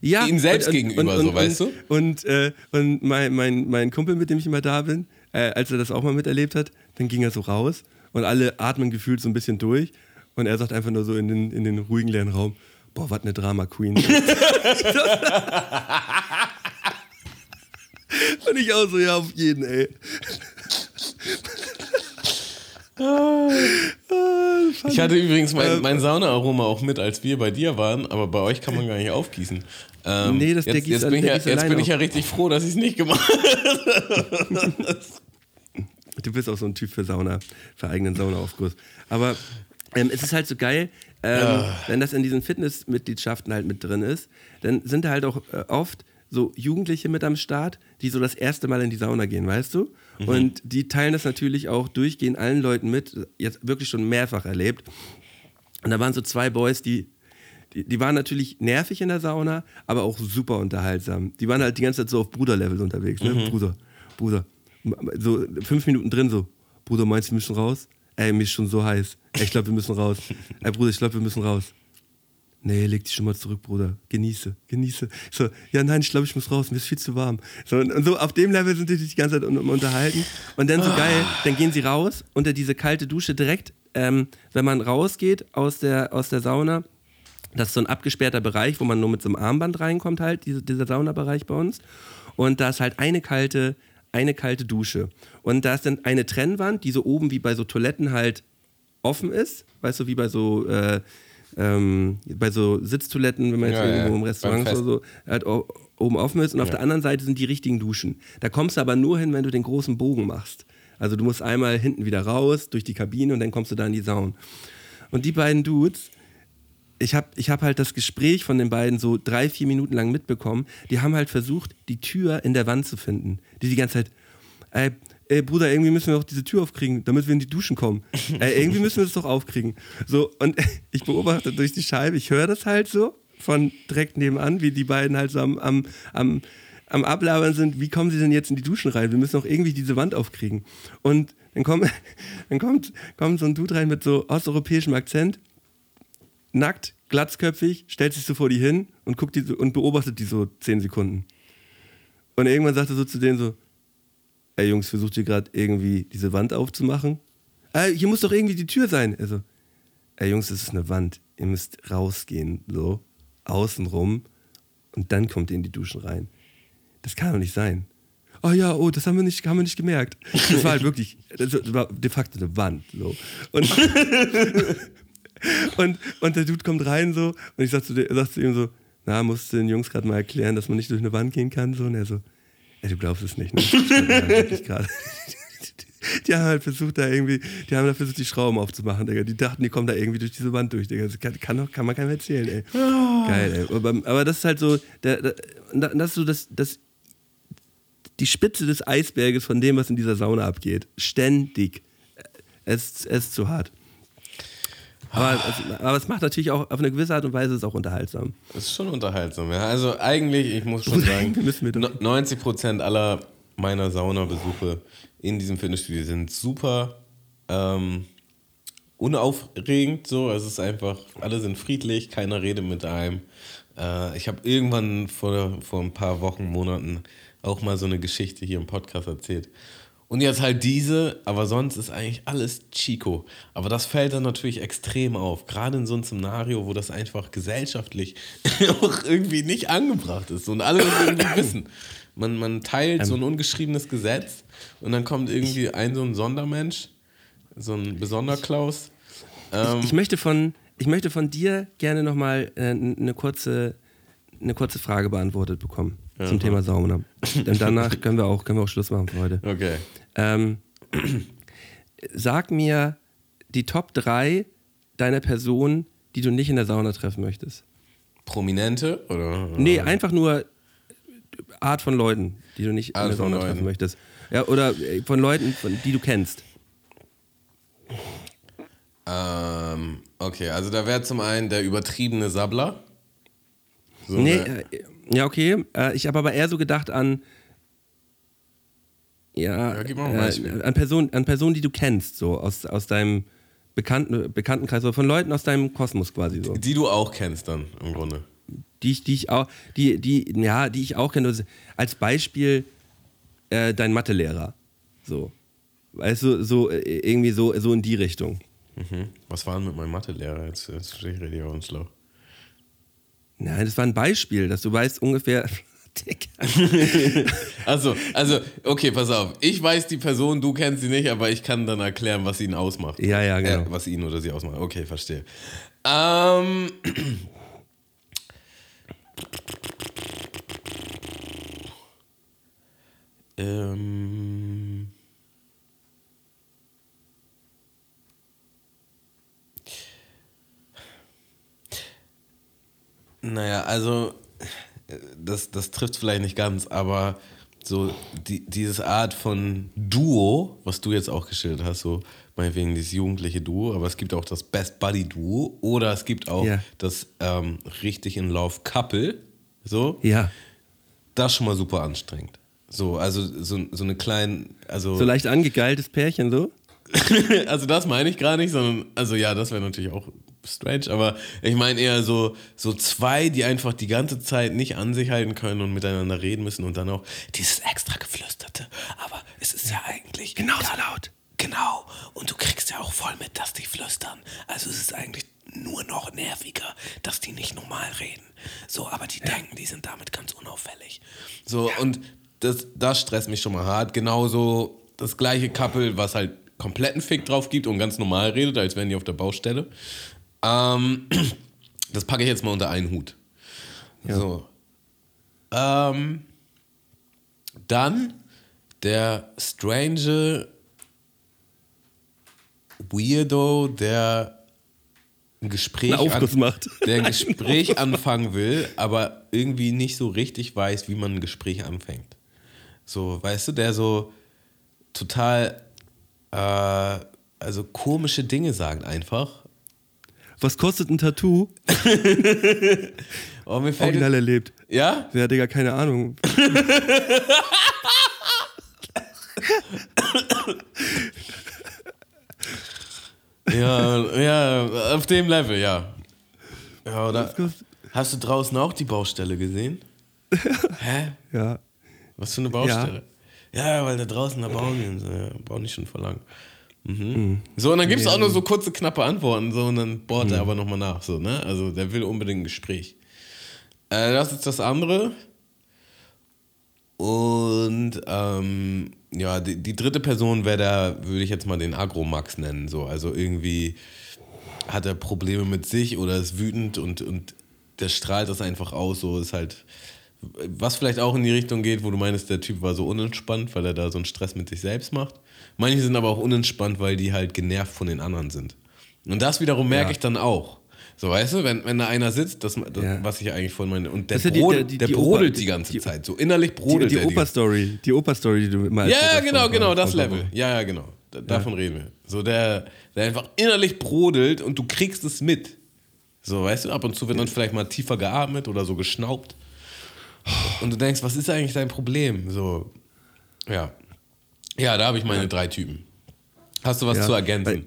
Ja, ihn selbst und- und- gegenüber, und, so, und, weißt du? Und, äh, und mein, mein, mein Kumpel, mit dem ich immer da bin, äh, als er das auch mal miterlebt hat, dann ging er so raus und alle atmen gefühlt so ein bisschen durch und er sagt einfach nur so in den, in den ruhigen leeren Raum, boah, was eine Drama Queen. *laughs* und ich auch so, ja, auf jeden, ey. Ich hatte übrigens mein, Ähm, mein Saunaaroma auch mit, als wir bei dir waren, aber bei euch kann man gar nicht aufgießen. Ähm, Nee, das- der jetzt, jetzt, an- bin ich, der ja, jetzt bin ich ja richtig froh, dass ich es nicht gemacht *laughs* habe. Du bist auch so ein Typ für Sauna, für eigenen Saunaaufguss. Aber ähm, es ist halt so geil, ähm, wenn das in diesen Fitnessmitgliedschaften halt mit drin ist, dann sind da halt auch äh, oft so Jugendliche mit am Start, die so das erste Mal in die Sauna gehen, weißt du? Und die teilen das natürlich auch durchgehend allen Leuten mit, jetzt wirklich schon mehrfach erlebt. Und da waren so zwei Boys, die, die, die waren natürlich nervig in der Sauna, aber auch super unterhaltsam. Die waren halt die ganze Zeit so auf Bruderlevel unterwegs. Ne? Bruder, Bruder. So fünf Minuten drin so. Bruder, meinst du, wir müssen raus? Ey, mir ist schon so heiß. Ey, ich glaube, wir müssen raus. Ey, Bruder, ich glaube, wir müssen raus. Nee, leg dich schon mal zurück, Bruder. Genieße, genieße. So, ja, nein, ich glaube, ich muss raus. Mir ist viel zu warm. So, und, so auf dem Level sind die sich die ganze Zeit un, unterhalten. Und dann so geil, dann gehen sie raus unter diese kalte Dusche direkt, ähm, wenn man rausgeht aus der, aus der Sauna. Das ist so ein abgesperrter Bereich, wo man nur mit so einem Armband reinkommt, halt, diese, dieser Saunabereich bei uns. Und da ist halt eine kalte, eine kalte Dusche. Und da ist dann eine Trennwand, die so oben wie bei so Toiletten halt offen ist. Weißt du, wie bei so, äh, ähm, bei so Sitztoiletten, wenn man jetzt Ja, ja, irgendwo im beim Restaurant oder so halt oben offen ist. Und auf der anderen Seite sind die richtigen Duschen. Da kommst du aber nur hin, wenn du den großen Bogen machst. Also du musst einmal hinten wieder raus, durch die Kabine und dann kommst du da in die Sauna. Und die beiden Dudes, ich habe ich hab halt das Gespräch von den beiden so drei, vier Minuten lang mitbekommen. Die haben halt versucht, die Tür in der Wand zu finden. Die die ganze Zeit, ey, ey Bruder, irgendwie müssen wir auch diese Tür aufkriegen, damit wir in die Duschen kommen. *laughs* Ey, irgendwie müssen wir das doch aufkriegen. So, und *laughs* ich beobachte durch die Scheibe, ich höre das halt so von direkt nebenan, wie die beiden halt so am, am, am, am Ablabern sind, wie kommen sie denn jetzt in die Duschen rein? Wir müssen auch irgendwie diese Wand aufkriegen. Und dann, kommt *laughs* dann kommt, kommt so ein Dude rein mit so osteuropäischem Akzent, nackt, glatzköpfig, stellt sich so vor die hin und guckt die und beobachtet die so zehn Sekunden. Und irgendwann sagt er so zu denen so, ey Jungs, versucht ihr gerade irgendwie diese Wand aufzumachen? Äh, hier muss doch irgendwie die Tür sein. Also, ey Jungs, das ist eine Wand. Ihr müsst rausgehen, so, außenrum und dann kommt ihr in die Duschen rein. Das kann doch nicht sein. Oh ja, oh, das haben wir nicht, haben wir nicht gemerkt. Das war halt wirklich, das war de facto eine Wand. So. Und, *laughs* und, und der Dude kommt rein so und ich sag zu, sag zu ihm so, na, musst du den Jungs gerade mal erklären, dass man nicht durch eine Wand gehen kann. So. Und er so, du glaubst es nicht, ne? Gerade. *laughs* Die haben halt versucht, da irgendwie, die haben da versucht, die Schrauben aufzumachen, Digga. Die dachten, die kommen da irgendwie durch diese Wand durch, Digga. Das kann, kann, kann man keinem erzählen, ey. Geil, ey. Aber, aber das ist halt so, der, der, das ist so das, das, die Spitze des Eisberges von dem, was in dieser Sauna abgeht. Ständig. Es, es ist zu hart. Aber, es, aber es macht natürlich auch auf eine gewisse Art und Weise ist es auch unterhaltsam. Das ist schon unterhaltsam, ja. Also eigentlich, ich muss schon *laughs* sagen, Wir müssen wir doch- no- 90% aller meiner Saunabesuche in diesem Fitnessstudio sind super ähm, unaufregend. So. Es ist einfach, alle sind friedlich, keiner redet mit einem. Äh, ich habe irgendwann vor, vor ein paar Wochen, Monaten auch mal so eine Geschichte hier im Podcast erzählt. Und jetzt halt diese, aber sonst ist eigentlich alles Chico. Aber das fällt dann natürlich extrem auf. Gerade in so einem Szenario, wo das einfach gesellschaftlich *laughs* auch irgendwie nicht angebracht ist und alle das irgendwie *coughs* wissen. Man, man teilt so ein ungeschriebenes Gesetz und dann kommt irgendwie ein so ein Sondermensch, so ein Besonderklaus. Ähm, Ich möchte von, ich möchte von dir gerne nochmal äh, eine kurze, eine kurze Frage beantwortet bekommen zum Thema Sauna. Denn *laughs* danach können wir auch, können wir auch Schluss machen für heute. okay. Ähm, *clears throat* sag mir die Top 3 deiner Person, die du nicht in der Sauna treffen möchtest. Prominente oder? Nee, einfach nur Art von Leuten, die du nicht Art in der Sauna treffen möchtest. Ja, oder äh, von Leuten, von, die du kennst. Ähm, okay, also da wäre zum einen der übertriebene Sabbler. So Nee, eine- äh, ja, okay. Äh, ich habe aber eher so gedacht an. Ja, Ja, gib mal ein äh, Beispiel. an Personen, an Personen, die du kennst, so aus, aus deinem Bekannten, Bekanntenkreis, so von Leuten aus deinem Kosmos quasi so. die du auch kennst dann im Grunde. Die ich, die ich auch, die, die, ja, die ich auch kenne. Also Als Beispiel äh, dein Mathelehrer. So. Weißt du, so äh, irgendwie so, so in die Richtung. Mhm. Was war denn mit meinem Mathelehrer? Jetzt, jetzt stehe ich richtig auf dem Schlauch. Nein, das war ein Beispiel, dass du weißt ungefähr. *laughs* *laughs* Also, also, okay, pass auf. Ich weiß die Person, du kennst sie nicht, aber ich kann dann erklären, was ihn ausmacht. Ja, ja, genau. Äh, was ihn oder sie ausmacht. Okay, verstehe. Ähm. *clears throat* ähm. Naja, also das, das trifft vielleicht nicht ganz, aber so die, dieses Art von Duo, was du jetzt auch geschildert hast, so meinetwegen dieses jugendliche Duo, aber es gibt auch das Best Buddy Duo oder es gibt auch Ja. das ähm, richtig in Love Couple, so, Ja. das ist schon mal super anstrengend. So, also so, so eine kleine, also So leicht angegeiltes Pärchen, so? *laughs* also das meine ich gar nicht, sondern, also ja, das wäre natürlich auch strange, aber ich meine eher so, so zwei, die einfach die ganze Zeit nicht an sich halten können und miteinander reden müssen und dann auch dieses extra geflüsterte, aber es ist ja eigentlich genauso laut. Genau, und du kriegst ja auch voll mit, dass die flüstern. Also es ist eigentlich nur noch nerviger, dass die nicht normal reden. So, aber die denken, die sind damit ganz unauffällig. So, und das, das stresst mich schon mal hart. Genauso das gleiche Couple, was halt kompletten Fick drauf gibt und ganz normal redet, als wären die auf der Baustelle. Ähm, *clears throat* das packe ich jetzt mal unter einen Hut. So. Ähm, dann der strange Weirdo, der ein Gespräch, Aufguss macht. der ein *laughs* Gespräch anfangen will, aber irgendwie nicht so richtig weiß, wie man ein Gespräch anfängt. So, weißt du, der so total, äh, also komische Dinge sagt einfach. Was kostet ein Tattoo? *laughs* Oh, mir fällt Original erlebt. ja? Ja, Digga, keine Ahnung. Ja, ja, auf dem Level, ja. Ja, oder? Hast du draußen auch die Baustelle gesehen? *laughs* Hä? Ja. Was für eine Baustelle? Ja, weil da draußen da bauen die ja, bauen die schon vor lang. Mhm. So, und dann gibt es auch nur so kurze, knappe Antworten, so, und dann bohrt er aber nochmal nach, so, ne? Also, der will unbedingt ein Gespräch. Äh, das ist das andere. Und, ähm, ja, die, die dritte Person wäre da, würde ich jetzt mal den Agromax nennen, so. Also, irgendwie hat er Probleme mit sich oder ist wütend und, und der strahlt das einfach aus, so ist halt. Was vielleicht auch in die Richtung geht, wo du meinst, der Typ war so unentspannt, weil er da so einen Stress mit sich selbst macht. Manche sind aber auch unentspannt, weil die halt genervt von den anderen sind. Und das wiederum merke Ja. ich dann auch. So, weißt du, wenn, wenn da einer sitzt, das, das, Ja. was ich eigentlich vorhin meine, und der, ja die- die- der die brodelt Oper- die ganze Zeit. So innerlich brodelt die die Opa-Story, die Opa-Story, die du mal ja, hast genau, genau, das Level. Ja, ja, genau. Da, Davon reden wir. So, der, der einfach innerlich brodelt und du kriegst es mit. So, weißt du, ab und zu wird dann vielleicht mal tiefer geatmet oder so geschnaubt. Und du denkst, was ist eigentlich dein Problem? So, ja. Ja, da habe ich meine drei Typen. Hast du was Ja, zu ergänzen?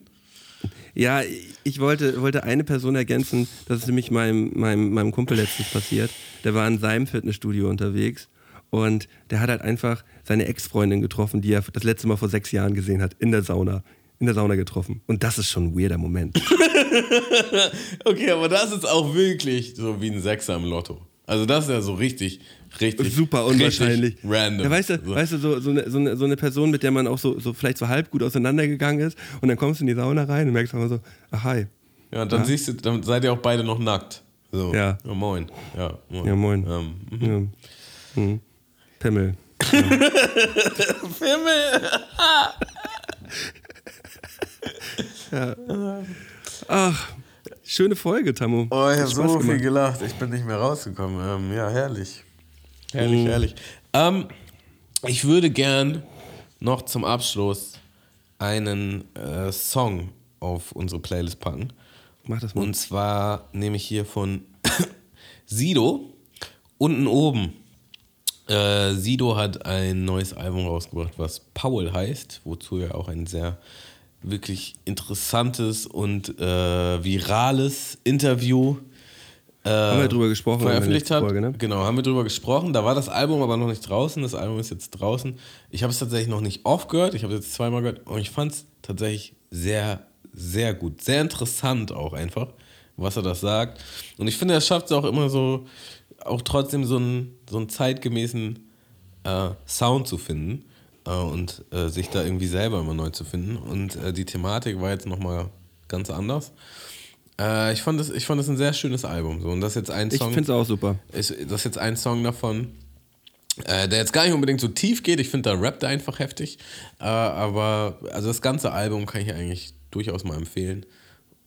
Ja, ich wollte, wollte eine Person ergänzen, das ist nämlich meinem, meinem, meinem Kumpel letztens passiert. Der war in seinem Fitnessstudio unterwegs und der hat halt einfach seine Ex-Freundin getroffen, die er das letzte Mal vor sechs Jahren gesehen hat, in der Sauna. In der Sauna getroffen. Und das ist schon ein weirder Moment. *laughs* Okay, aber das ist auch wirklich so wie ein Sechser im Lotto. Also das ist ja so richtig, richtig. Super unwahrscheinlich. Richtig random. Ja, weißt du, so. weißt du so, so, eine, so, eine, so eine Person, mit der man auch so, so vielleicht so halb gut auseinandergegangen ist und dann kommst du in die Sauna rein und merkst einfach so, ach hi. Ja, und dann siehst du, dann seid ihr auch beide noch nackt. So. Ja. moin. Ja, moin. Ja, moin. Ähm, mhm. Ja. Hm. *laughs* Pimmel. ja. *laughs* Ach, schöne Folge, Tammo. Oh, ich habe so viel gemacht. gelacht. Ich bin nicht mehr rausgekommen. Ähm, ja, herrlich. Herrlich, herrlich. Ähm, ich würde gern noch zum Abschluss einen äh, Song auf unsere Playlist packen. Mach das mal. Und zwar nehme ich hier von *coughs* Sido unten oben. Äh, Sido hat ein neues Album rausgebracht, was Paul heißt, wozu er auch ein sehr wirklich interessantes und äh, virales Interview äh, Haben wir drüber gesprochen veröffentlicht hat. Folge, ne? Genau, haben wir drüber gesprochen. Da war das Album aber noch nicht draußen. Das Album ist jetzt draußen. Ich habe es tatsächlich noch nicht oft gehört. Ich habe es jetzt zweimal gehört und ich fand es tatsächlich sehr, sehr gut. Sehr interessant auch einfach, was er das sagt. Und ich finde, er schafft es auch immer so, auch trotzdem so einen, so einen zeitgemäßen äh, Sound zu finden und äh, sich da irgendwie selber immer neu zu finden. Und äh, die Thematik war jetzt nochmal ganz anders. Äh, ich, fand das, ich fand das ein sehr schönes Album. So. Und das ist jetzt ein Ich Song. finde es auch super. Ist, das ist jetzt ein Song davon, äh, der jetzt gar nicht unbedingt so tief geht. Ich finde, da rappt er einfach heftig. Äh, aber also das ganze Album kann ich eigentlich durchaus mal empfehlen.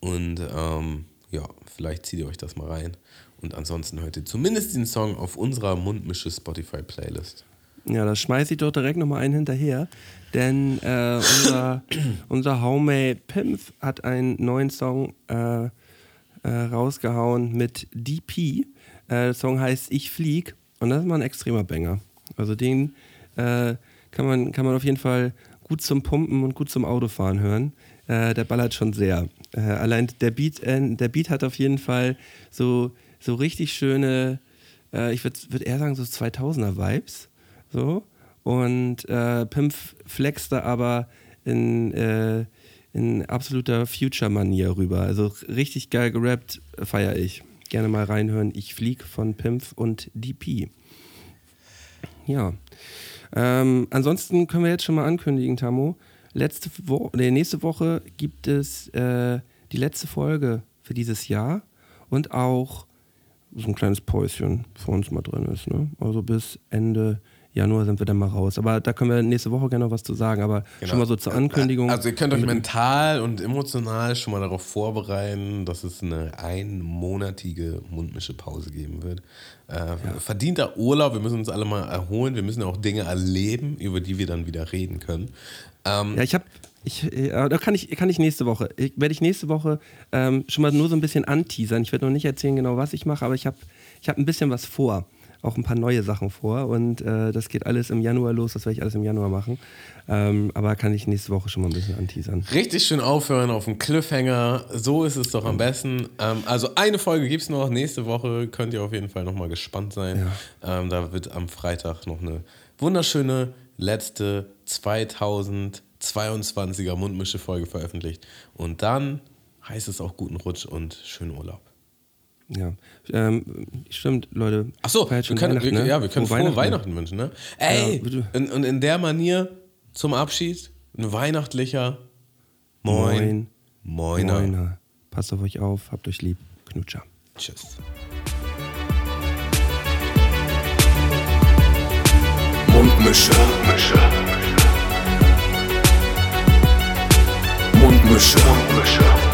Und ähm, ja, vielleicht zieht ihr euch das mal rein. Und ansonsten hört ihr zumindest den Song auf unserer Mundmische Spotify-Playlist. Ja, da schmeiße ich doch direkt nochmal einen hinterher. Denn äh, unser, *clears throat* unser Homemade Pimp hat einen neuen Song äh, äh, rausgehauen mit DP. Äh, der Song heißt Ich flieg und das ist mal ein extremer Banger. Also den äh, kann, man, kann man auf jeden Fall gut zum Pumpen und gut zum Autofahren hören. Äh, der ballert schon sehr. Allein der Beat, der Beat hat auf jeden Fall so, so richtig schöne, ich würde würd eher sagen so 2000er Vibes. So. Und äh, Pimp da aber in, äh, in absoluter Future-Manier rüber. Also richtig geil gerappt, feiere ich. Gerne mal reinhören. Ich flieg von Pimp und DP. Ja. Ähm, ansonsten können wir jetzt schon mal ankündigen, Tamo. Letzte Wo nee, nächste Woche gibt es äh, die letzte Folge für dieses Jahr und auch so ein kleines Päuschen für uns mal drin ist. Ne? Also bis Ende Januar sind wir dann mal raus. Aber da können wir nächste Woche gerne noch was zu sagen. Aber schon mal so zur Ankündigung. Also ihr könnt euch mental und emotional schon mal darauf vorbereiten, dass es eine einmonatige Mundmische-Pause geben wird. Äh, Verdienter Urlaub, wir müssen uns alle mal erholen, wir müssen ja auch Dinge erleben, über die wir dann wieder reden können. Ähm, Ja, ich habe, ich, äh, da kann ich, kann ich nächste Woche, ich, werde ich nächste Woche ähm, schon mal nur so ein bisschen anteasern. Ich werde noch nicht erzählen genau, was ich mache, aber ich habe ich hab ein bisschen was vor. Auch ein paar neue Sachen vor und äh, das geht alles im Januar los, das werde ich alles im Januar machen. Ähm, aber kann ich nächste Woche schon mal ein bisschen anteasern. Richtig schön aufhören auf dem Cliffhanger. So ist es doch am besten. Ähm, also eine Folge gibt es noch. Nächste Woche könnt ihr auf jeden Fall nochmal gespannt sein. Ähm, da wird am Freitag noch eine wunderschöne letzte 2022er Mundmische-Folge veröffentlicht. Und dann heißt es auch guten Rutsch und schönen Urlaub. Ja, ähm, stimmt, Leute. Achso, wir können, Weihnachten, wir, ne? ja, wir können Frohe frohe Weihnachten, wünschen. Ne? Ey, Ja, und, und in der Manier zum Abschied ein weihnachtlicher Moin. Moin. Moiner. Moiner. Passt auf euch auf, habt euch lieb. Knutscher. Tschüss. Mundmische. Mundmische. Mundmische. Mundmische.